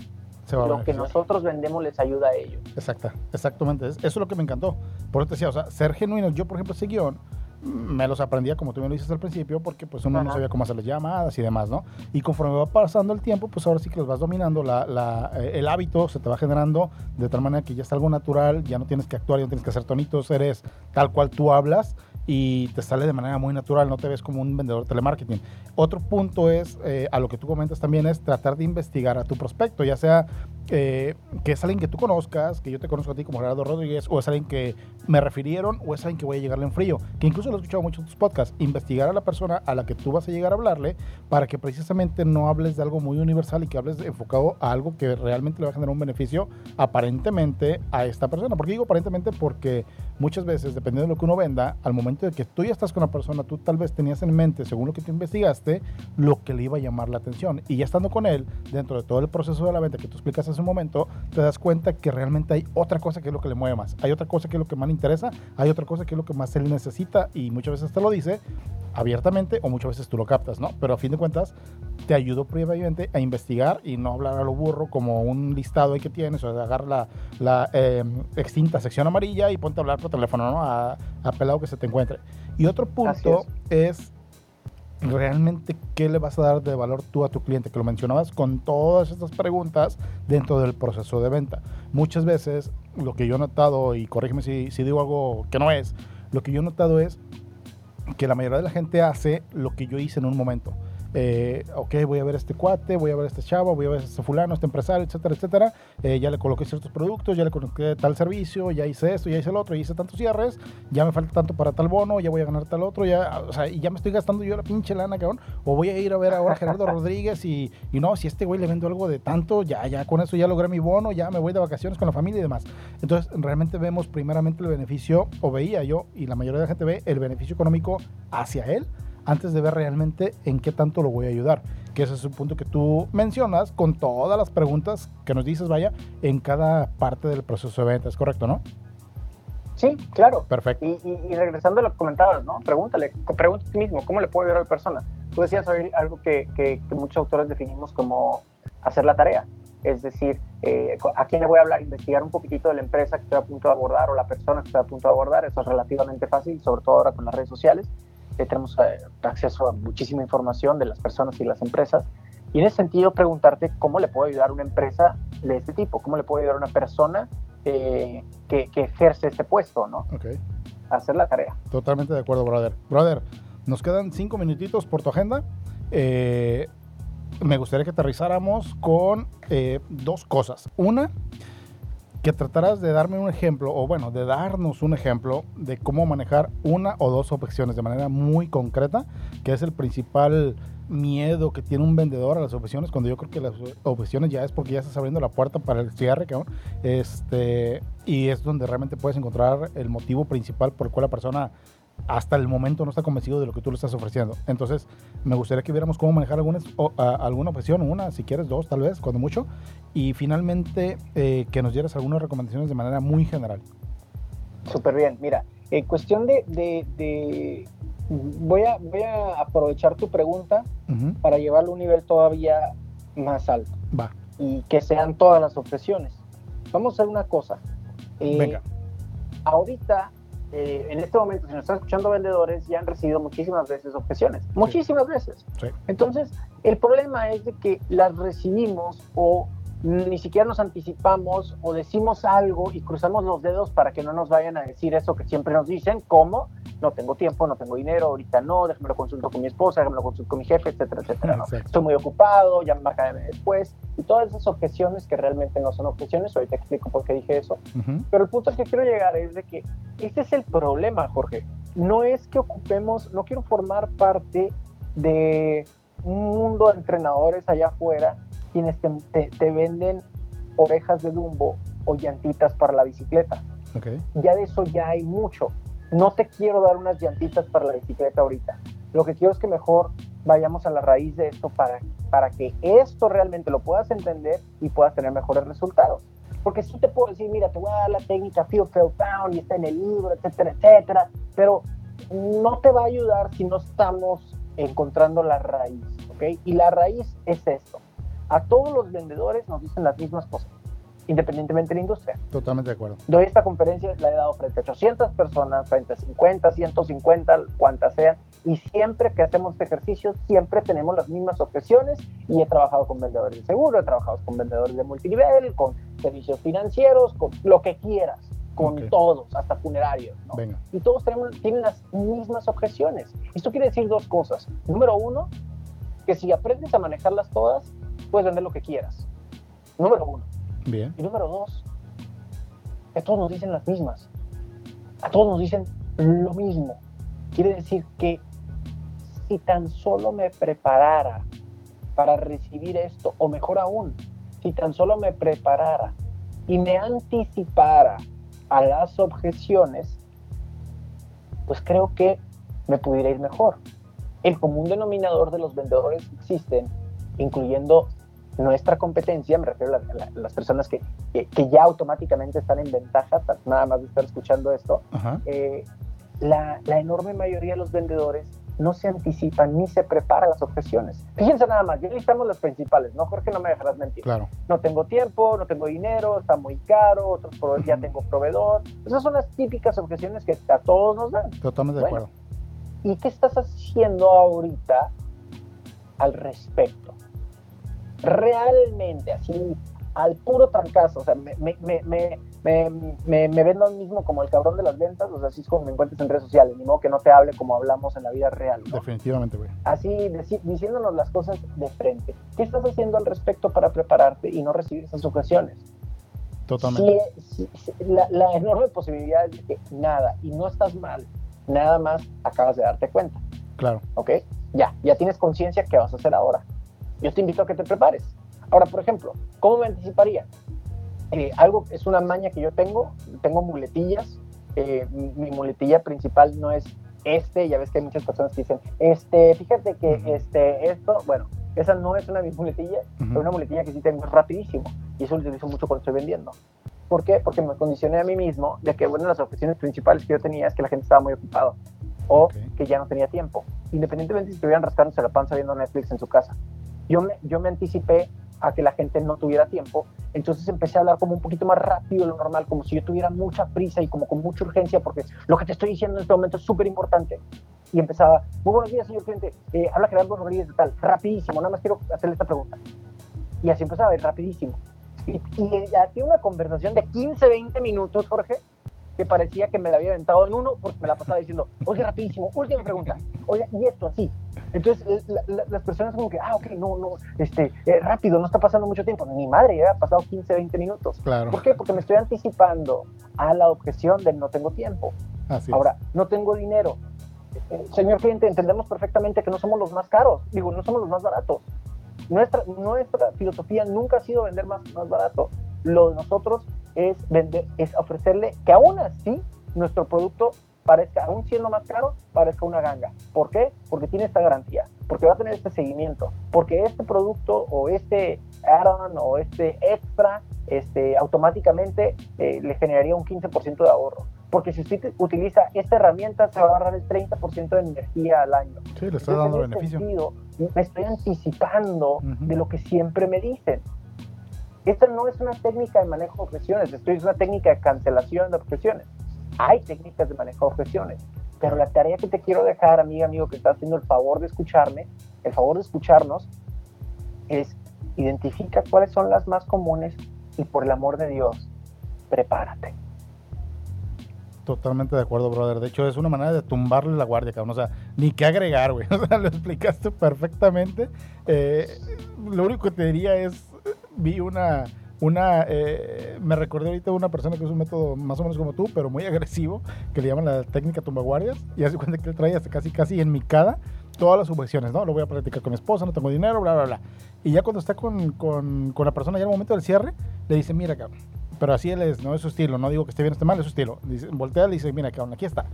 lo que nosotros vendemos les ayuda a ellos. Exacto, exactamente. Eso es lo que me encantó. Por eso te decía, o sea, ser genuino. Yo, por ejemplo, ese guion me los aprendía como tú me lo dices al principio, porque pues uno no sabía cómo hacer las llamadas y demás, ¿no? Y conforme va pasando el tiempo, pues ahora sí que los vas dominando, la, eh, el hábito se te va generando de tal manera que ya es algo natural, ya no tienes que actuar, ya no tienes que hacer tonitos, eres tal cual tú hablas y te sale de manera muy natural, no te ves como un vendedor de telemarketing. Otro punto es, eh, a lo que tú comentas también, es tratar de investigar a tu prospecto, ya sea eh, que es alguien que tú conozcas, que yo te conozco a ti como Gerardo Rodríguez, o es alguien que me refirieron, o es alguien que voy a llegarle en frío, que incluso lo he escuchado mucho en tus podcasts, investigar a la persona a la que tú vas a llegar a hablarle para que precisamente no hables de algo muy universal y que hables enfocado a algo que realmente le va a generar un beneficio aparentemente a esta persona. ¿Por qué digo aparentemente? Porque muchas veces, dependiendo de lo que uno venda, al momento de que tú ya estás con una persona, tú tal vez tenías en mente, según lo que tú investigaste, lo que le iba a llamar la atención. Y ya estando con él, dentro de todo el proceso de la venta que tú explicas un momento, te das cuenta que realmente hay otra cosa que es lo que le mueve más, hay otra cosa que es lo que más le interesa, hay otra cosa que es lo que más él necesita y muchas veces te lo dice abiertamente o muchas veces tú lo captas, ¿no? Pero a fin de cuentas te ayudo previamente a investigar y no hablar a lo burro como un listado ahí que tienes, o sea, agarra la, la em, extinta sección amarilla y ponte a hablar por teléfono, ¿no? A, a pelado que se te Y otro punto es realmente qué le vas a dar de valor tú a tu cliente, que lo mencionabas con todas estas preguntas dentro del proceso de venta. Muchas veces lo que yo he notado, y corrígeme si, si digo algo que no es, lo que yo he notado es que la mayoría de la gente hace lo que yo hice en un momento eh, ok, voy a ver a este cuate, voy a ver a este chavo, voy a ver a este fulano, este empresario, etcétera, etcétera. Eh, ya le coloqué ciertos productos, ya le coloqué tal servicio, ya hice esto, ya hice el otro, ya hice tantos cierres, ya me falta tanto para tal bono, ya voy a ganar tal otro, ya, o sea, y ya me estoy gastando yo la pinche lana, cabrón. O voy a ir a ver ahora a Gerardo Rodríguez y, y no, si este güey le vendo algo de tanto, ya, ya con eso ya logré mi bono, ya me voy de vacaciones con la familia y demás. Entonces, realmente vemos primeramente el beneficio, o veía yo, y la mayoría de la gente ve el beneficio económico hacia él antes de ver realmente en qué tanto lo voy a ayudar. Que ese es un punto que tú mencionas con todas las preguntas que nos dices, vaya, en cada parte del proceso de venta. ¿Es correcto, no? Sí, claro. Perfecto. Y, regresando a lo que comentabas, ¿no? Pregúntale, pregúntate a ti mismo, ¿cómo le puedo ayudar a la persona? Tú decías algo que, que, muchos autores definimos como hacer la tarea. Es decir, eh, ¿a quién le voy a hablar? Investigar un poquitito de la empresa que estoy a punto de abordar o la persona que estoy a punto de abordar. Eso es relativamente fácil, sobre todo ahora con las redes sociales tenemos eh, acceso a muchísima información de las personas y las empresas. Y en ese sentido, preguntarte cómo le puedo ayudar a una empresa de este tipo, cómo le puedo ayudar a una persona eh, que, ejerce este puesto, ¿no? Ok. hacer la tarea. Totalmente de acuerdo, brother. Brother, nos quedan cinco minutitos por tu agenda. Eh, me gustaría que aterrizáramos con dos cosas. Una, que tratarás de darme un ejemplo, o bueno, de darnos un ejemplo de cómo manejar una o dos objeciones de manera muy concreta, que es el principal miedo que tiene un vendedor a las objeciones, cuando yo creo que las objeciones ya es porque ya estás abriendo la puerta para el cierre, cabrón. Este, y es donde realmente puedes encontrar el motivo principal por el cual la persona hasta el momento no está convencido de lo que tú le estás ofreciendo. Entonces, me gustaría que viéramos cómo manejar alguna, alguna opción, una, si quieres, dos, tal vez, cuando mucho. Y finalmente, eh, que nos dieras algunas recomendaciones de manera muy general. Súper bien. Mira, en cuestión de, de, Voy, a, voy a aprovechar tu pregunta para llevarlo a un nivel todavía más alto. Va. Y que sean todas las objeciones. Vamos a hacer una cosa. Eh, Venga. Ahorita eh, en este momento, si nos están escuchando vendedores, ya han recibido muchísimas veces objeciones, muchísimas veces. Entonces, el problema es de que las recibimos o ni siquiera nos anticipamos o decimos algo y cruzamos los dedos para que no nos vayan a decir eso que siempre nos dicen, como no tengo tiempo, no tengo dinero, ahorita no, déjame lo consulto con mi esposa, déjame lo consulto con mi jefe, etcétera, etcétera. Estoy muy ocupado, ya me caer después. Y todas esas objeciones que realmente no son objeciones, ahorita explico por qué dije eso. Pero el punto al que quiero llegar es de que este es el problema, Jorge. No es que ocupemos, no quiero formar parte de un mundo de entrenadores allá afuera quienes te, venden orejas de Dumbo o llantitas para la bicicleta. Ya de eso ya hay mucho. No te quiero dar unas llantitas para la bicicleta ahorita. Lo que quiero es que mejor vayamos a la raíz de esto para, para que esto realmente lo puedas entender y puedas tener mejores resultados. Porque sí te puedo decir, mira, te voy a dar la técnica Feel, Feel, Found y está en el libro, etcétera, etcétera, pero no te va a ayudar si no estamos encontrando la raíz, ¿ok? Y la raíz es esto. A todos los vendedores nos dicen las mismas cosas, independientemente de la industria. Totalmente de acuerdo. Doy esta conferencia, la he dado frente a 800 personas, frente a 50, 150, cuantas sean, y siempre que hacemos este ejercicio, siempre tenemos las mismas objeciones, y he trabajado con vendedores de seguro, he trabajado con vendedores de multinivel, con servicios financieros, con lo que quieras con todos, hasta funerarios. ¿no? Y todos tenemos, tienen las mismas objeciones. Esto quiere decir dos cosas. Número uno, que si aprendes a manejarlas todas, puedes vender lo que quieras. Número uno. Bien. Y número dos, que todos nos dicen las mismas. A todos nos dicen lo mismo. Quiere decir que si tan solo me preparara para recibir esto, o mejor aún, si tan solo me preparara y me anticipara a las objeciones, pues creo que me pudiera ir mejor. El común denominador de los vendedores existen, incluyendo nuestra competencia, me refiero a, las personas que, que, ya automáticamente están en ventaja, nada más de estar escuchando esto, eh, la, la, enorme mayoría de los vendedores no se anticipan ni se preparan las objeciones. Fíjense nada más, ya listamos las principales, ¿no, Jorge? No me dejarás mentir. Claro. No tengo tiempo, no tengo dinero, está muy caro, otros ya tengo proveedor. Esas son las típicas objeciones que a todos nos dan. Totalmente de acuerdo. ¿Y qué estás haciendo ahorita al respecto? Realmente, así, al puro trancazo, o sea, me, me, me, me, me, vendo a mí mismo como el cabrón de las ventas, o sea, así es como me encuentres en redes sociales, ni modo que no te hable como hablamos en la vida real. Definitivamente, güey. Así, diciéndonos las cosas de frente. ¿Qué estás haciendo al respecto para prepararte y no recibir esas ocasiones? Totalmente. la, la enorme posibilidad es de que nada, y no estás mal, nada más acabas de darte cuenta. Claro. ¿Ok? Ya, ya tienes conciencia qué vas a hacer ahora. Yo te invito a que te prepares. Ahora, por ejemplo, ¿cómo me anticiparía? Eh, algo es una maña que yo tengo, tengo muletillas. Eh, mi, muletilla principal no es este, ya ves que hay muchas personas que dicen, este, fíjate que este, esto, bueno, esa no es una de mis muletillas, es una muletilla que sí tengo rapidísimo y eso lo utilizo mucho cuando estoy vendiendo. ¿Por qué? Porque me condicioné a mí mismo de que, bueno, las objeciones principales que yo tenía es que la gente estaba muy ocupado o que ya no tenía tiempo, independientemente si estuvieran rascándose la panza viendo Netflix en su casa. Yo me, yo me anticipé a que la gente no tuviera tiempo. Entonces empecé a hablar como un poquito más rápido de lo normal, como si yo tuviera mucha prisa y como con mucha urgencia, porque lo que te estoy diciendo en este momento es súper importante. Y empezaba, muy buenos días, señor cliente, eh, habla Gerardo Rodríguez de tal, rapidísimo, nada más quiero hacerle esta pregunta. Y así empezaba, rapidísimo. Y, y hacía una conversación de 15, 20 minutos, Jorge, que parecía que me la había aventado en uno porque me la pasaba diciendo, oye, rapidísimo, última pregunta, oye, y esto así. Entonces las personas como que, ah, ok, no, no, este, eh, rápido, no está pasando mucho tiempo. Ni madre, ya ha pasado 15, 20 minutos. Claro. ¿Por qué? Porque me estoy anticipando a la objeción de no tengo tiempo. Así Ahora, no tengo dinero. Eh, señor cliente, entendemos perfectamente que no somos los más caros, digo, no somos los más baratos. Nuestra, nuestra filosofía nunca ha sido vender más, más barato. Lo de nosotros es, vender, es ofrecerle que aún así nuestro producto parezca, aún siendo más caro, parezca una ganga. ¿Por qué? Porque tiene esta garantía, porque va a tener este seguimiento, porque este producto o este add-on o este extra este, automáticamente eh, le generaría un 15% de ahorro. Porque si usted utiliza esta herramienta, se va a ahorrar el 30% de energía al año. Sí, le está dando beneficio. me estoy anticipando de lo que siempre me dicen. Esta no es una técnica de manejo de objeciones, esto es una técnica de cancelación de objeciones. Hay técnicas de manejo de objeciones, pero la tarea que te quiero dejar, amiga, amigo, que estás haciendo el favor de escucharme, el favor de escucharnos, es identifica cuáles son las más comunes y por el amor de Dios, prepárate. Totalmente de acuerdo, brother. De hecho, es una manera de tumbarle la guardia, cabrón. O sea, ni qué agregar, güey. O sea, lo explicaste perfectamente. Eh, lo único que te diría es, vi una, una, eh, me recordé ahorita de una persona que es un método más o menos como tú, pero muy agresivo, que le llaman la técnica tumbaguardias. Y hace cuenta que él trae hasta casi, casi en mi cara todas las subvenciones, ¿no? Lo voy a platicar con mi esposa, no tengo dinero, bla, bla, bla. Y ya cuando está con, con, con la persona ya en el momento del cierre, le dice, mira, cabrón, pero así él es, no es su estilo, no digo que esté bien o esté mal, es su estilo. Dice, voltea y dice, mira, cabrón, aquí está.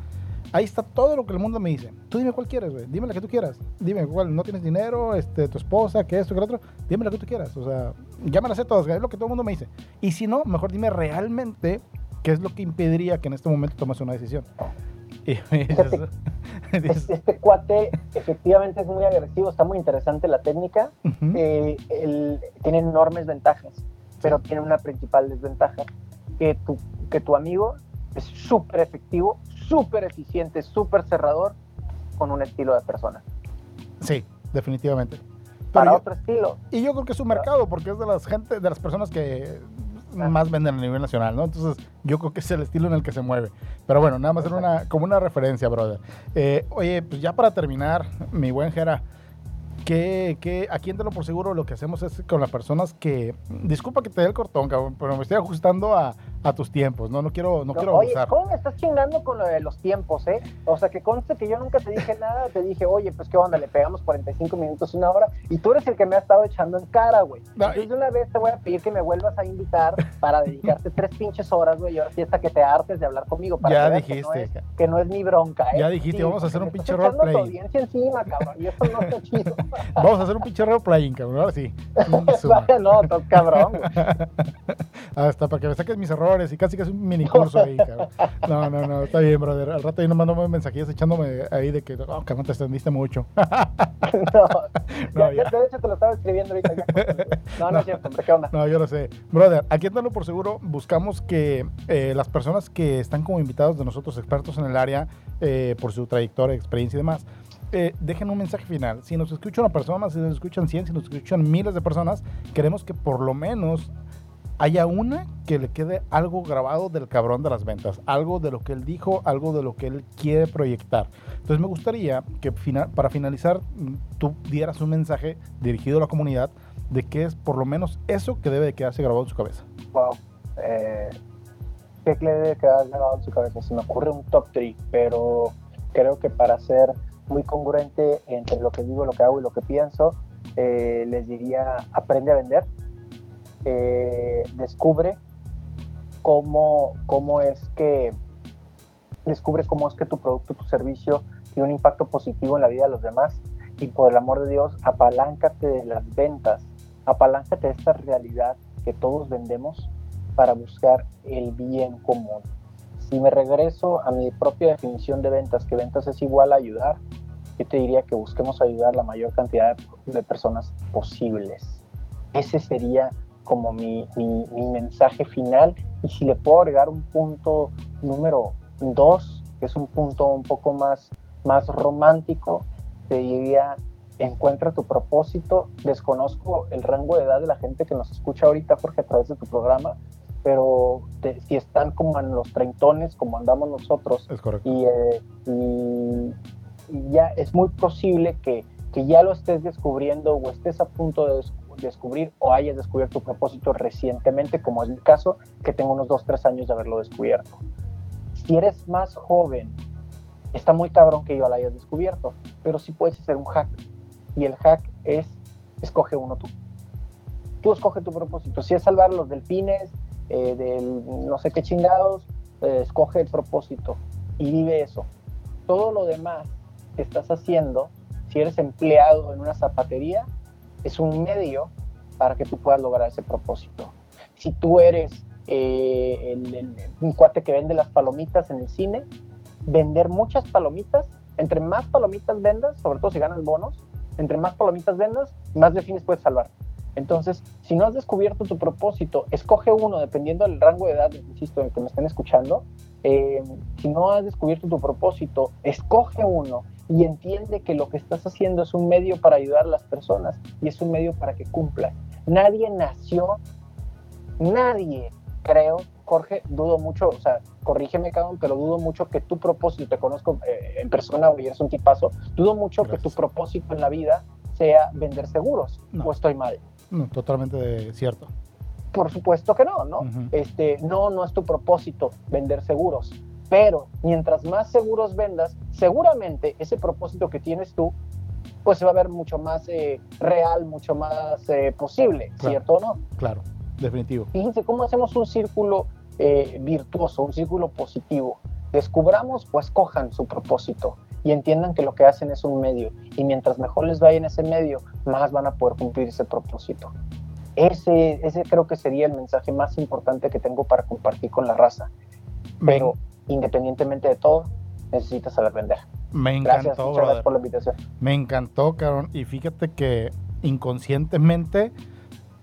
Ahí está todo lo que el mundo me dice. Tú dime cuál quieres, güey. Dime la que tú quieras. Dime cuál, no tienes dinero, este, tu esposa, que esto, que lo otro. Dime la que tú quieras. O sea, ya me la sé todas, es lo que todo el mundo me dice. Y si no, mejor dime realmente qué es lo que impediría que en este momento tomes una decisión. Y, este, este, cuate efectivamente es muy agresivo, está muy interesante la técnica. Eh, tiene enormes ventajas pero tiene una principal desventaja, que tu, que tu amigo es súper efectivo, súper eficiente, súper cerrador, con un estilo de persona. Sí, definitivamente. Para otro estilo. Y yo creo que es un mercado, porque es de las gente, de las personas que más venden a nivel nacional, ¿no? Entonces, yo creo que es el estilo en el que se mueve. Pero bueno, nada más era una, como una referencia, brother. Eh, oye, pues ya para terminar, mi buen Jera, que, que aquí en por Seguro lo que hacemos es con las personas que, disculpa que te dé el cortón, cabrón, pero me estoy ajustando a, a tus tiempos, no, no quiero, no, quiero Oye, ¿cómo me estás chingando con lo de los tiempos, eh? O sea, que conste que yo nunca te dije nada, te dije, oye, pues qué onda, le pegamos 45 minutos, una hora, y tú eres el que me ha estado echando en cara, güey. Entonces de una vez te voy a pedir que me vuelvas a invitar para dedicarte tres pinches horas, güey, y ahora sí hasta que te hartes de hablar conmigo, para ya dijiste. Que no, es, mi bronca, ¿eh? Ya dijiste, vamos a hacer un pinche roleplay. audiencia encima, cabrón, y eso no está chido. vamos a hacer un pinche roleplaying, cabrón, ahora sí. no, cabrón. Hasta para que me saques mis errores y casi que es un mini curso ahí, cabrón. No, no, no, está bien, brother. Al rato ahí nos mandamos mensajes echándome ahí de que, oh, cabrón, te extendiste mucho. no, no ya, de hecho te lo estaba escribiendo ahorita. No, no, es cierto, ¿qué onda? No, yo lo sé. Brother, aquí en por Seguro buscamos que eh, las personas que están como invitados de nosotros, expertos en el área, eh, por su trayectoria, experiencia y demás, eh, dejen un mensaje final. Si nos escucha una persona, si nos escuchan 100, si nos escuchan miles de personas, queremos que por lo menos haya una que le quede algo grabado del cabrón de las ventas, algo de lo que él dijo, algo de lo que él quiere proyectar. Entonces me gustaría que para finalizar mm, tú dieras un mensaje dirigido a la comunidad de que es por lo menos eso que debe de quedarse grabado en su cabeza. Wow. Eh, ¿Qué le debe quedar grabado en su cabeza? Se me ocurre un top 3, pero creo que para ser muy congruente entre lo que digo, lo que hago y lo que pienso, eh, les diría aprende a vender eh, descubre cómo, cómo es que descubre cómo es que tu producto, tu servicio tiene un impacto positivo en la vida de los demás y por el amor de Dios, apaláncate de las ventas, apaláncate de esta realidad que todos vendemos para buscar el bien común. Si me regreso a mi propia definición de ventas, que ventas es igual a ayudar, yo te diría que busquemos ayudar la mayor cantidad de personas posibles. Ese sería como mi, mi, mensaje final. Y si le puedo agregar un punto número dos, que es un punto un poco más, más romántico, te diría, encuentra tu propósito. Desconozco el rango de edad de la gente que nos escucha ahorita, Jorge, a través de tu programa, pero si están como en los treintones, como andamos nosotros, Y, eh, y, ya es muy posible que, que, ya lo estés descubriendo o estés a punto de descubrir descubrir o hayas descubierto tu propósito recientemente, como es el caso, que tengo unos 2, 3 años de haberlo descubierto. Si eres más joven, está muy cabrón que yo lo hayas descubierto, pero sí puedes hacer un hack. Y el hack es, escoge uno tú. Tú escoge tu propósito. Si es salvar los delfines, eh, del no sé qué chingados, eh, escoge el propósito y vive eso. Todo lo demás que estás haciendo, si eres empleado en una zapatería, es un medio para que tú puedas lograr ese propósito. Si tú eres eh, un cuate que vende las palomitas en el cine, vender muchas palomitas, entre más palomitas vendas, sobre todo si ganas bonos, entre más palomitas vendas, más delfines puedes salvar. Entonces, si no has descubierto tu propósito, escoge uno, dependiendo del rango de edad, insisto, en que me estén escuchando. Eh, si no has descubierto tu propósito, escoge uno y entiende que lo que estás haciendo es un medio para ayudar a las personas y es un medio para que cumplan. Nadie nació, nadie, creo, Jorge, dudo mucho, o sea, corrígeme, cabrón, pero dudo mucho que tu propósito, te conozco eh, en persona, y eres un tipazo, dudo mucho que tu propósito en la vida sea vender seguros, o estoy mal. No, totalmente cierto. Por supuesto que no, ¿no? este, no, no es tu propósito vender seguros, pero mientras más seguros vendas, seguramente ese propósito que tienes tú, pues se va a ver mucho más eh, real, mucho más eh, posible, ¿cierto o no? Claro, definitivo. Fíjense cómo hacemos un círculo eh, virtuoso, un círculo positivo. Descubramos, pues cojan su propósito y entiendan que lo que hacen es un medio. Y mientras mejor les vaya en ese medio, más van a poder cumplir ese propósito. Ese, ese creo que sería el mensaje más importante que tengo para compartir con la raza. Pero independientemente de todo, necesitas saber vender. Me encantó, gracias, por la invitación. Me encantó, Carón. Y fíjate que inconscientemente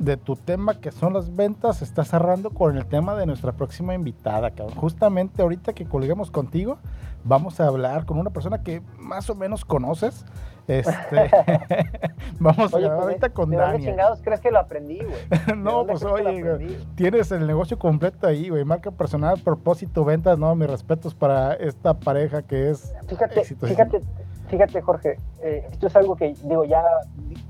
de tu tema que son las ventas, está cerrando con el tema de nuestra próxima invitada, cabrón. Justamente ahorita que colguemos contigo, vamos a hablar con una persona que más o menos conoces. Este, vamos a hablar pues, ahorita con ¿de chingados crees que lo aprendí, güey? no, pues oye, tienes el negocio completo ahí, güey. Marca personal, propósito, ventas, no, mis respetos para esta pareja que es Fíjate, fíjate, fíjate, Jorge, eh, esto es algo que digo ya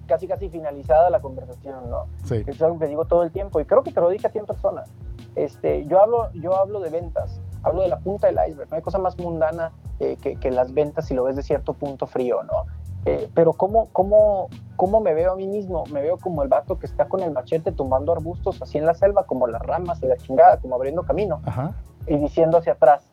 casi casi finalizada la conversación, ¿no? Sí. Esto es algo que digo todo el tiempo y creo que te lo dije a ti en persona. Este, yo hablo, yo hablo de ventas, hablo de la punta del iceberg. No hay cosa más mundana eh, que, que, las ventas si lo ves de cierto punto frío, ¿no? Eh, pero ¿cómo, cómo, ¿cómo me veo a mí mismo? Me veo como el vato que está con el machete tumbando arbustos así en la selva, como las ramas y la chingada, como abriendo camino Ajá. y diciendo hacia atrás,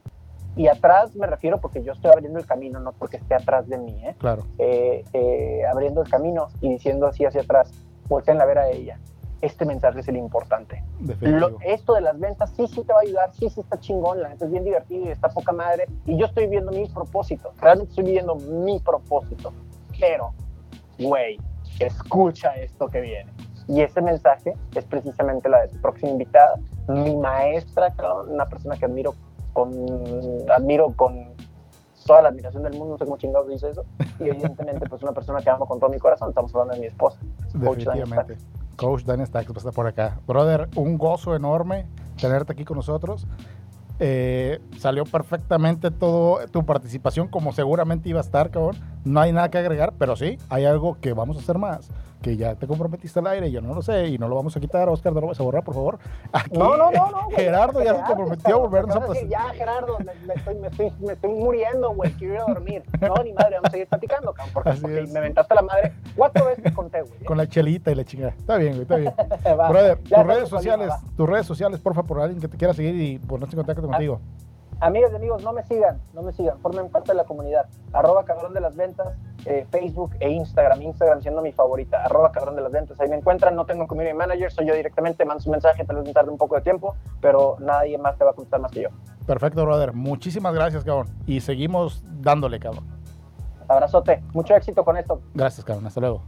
y atrás me refiero porque yo estoy abriendo el camino, no porque esté atrás de mí, ¿eh? Claro. Eh, eh, abriendo el camino y diciendo así hacia atrás, volteen a ver a ella. Este mensaje es el importante. Lo, esto de las ventas sí, sí te va a ayudar, sí, sí está chingón, la neta es bien divertido y está poca madre. Y yo estoy viendo mi propósito, realmente estoy viviendo mi propósito. Pero, güey, escucha esto que viene. Y ese mensaje es precisamente la de tu próxima invitada, mi maestra, una persona que admiro con, admiro con toda la admiración del mundo, no sé cómo chingados dice eso, y evidentemente pues una persona que amo con todo mi corazón, estamos hablando de mi esposa. Definitivamente. Coach Daniel Stacks está por acá. Brother, un gozo enorme tenerte aquí con nosotros. Eh, salió perfectamente todo tu participación como seguramente iba a estar, cabrón. No hay nada que agregar, pero sí, hay algo que vamos a hacer más que ya te comprometiste al aire, yo no lo sé, y no lo vamos a quitar. Oscar, no lo vas a borrar, por favor. Aquí, no, no, no, no. Gerardo ya se comprometió a volvernos a pasar. Ya, Gerardo, me, estoy, me, estoy, me, estoy, muriendo, güey, quiero ir a dormir. No, ni madre, vamos a seguir platicando, cabrón, porque, porque me aventaste la madre cuatro veces conté, güey. Con la chelita y la chingada. Está bien, güey, está bien. Brother, tus redes sociales, tus redes sociales, porfa, por alguien que te quiera seguir y ponerse en contacto contigo. Amigas y amigos, no me sigan, no me sigan, formen parte de la comunidad. Arroba cabrón de las ventas, eh, Facebook e Instagram. Instagram siendo mi favorita, arroba cabrón de las ventas. Ahí me encuentran, no tengo community manager, soy yo directamente, mando su mensaje, tal vez me tarde un poco de tiempo, pero nadie más te va a contestar más que yo. Perfecto, brother. Muchísimas gracias, cabrón. Y seguimos dándole, cabrón. Abrazote, mucho éxito con esto. Gracias, cabrón. Hasta luego.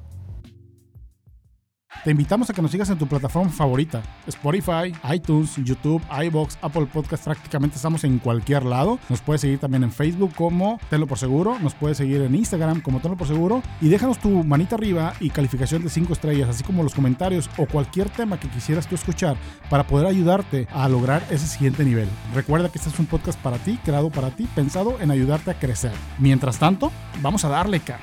Te invitamos a que nos sigas en tu plataforma favorita, Spotify, iTunes, YouTube, iBox, Apple Podcast, prácticamente estamos en cualquier lado. Nos puedes seguir también en Facebook como Tenlo por Seguro, nos puedes seguir en Instagram como Tenlo por Seguro y déjanos tu manita arriba y calificación de 5 estrellas, así como los comentarios o cualquier tema que quisieras tú escuchar para poder ayudarte a lograr ese siguiente nivel. Recuerda que este es un podcast para ti, creado para ti, pensado en ayudarte a crecer. Mientras tanto, vamos a darle, cara.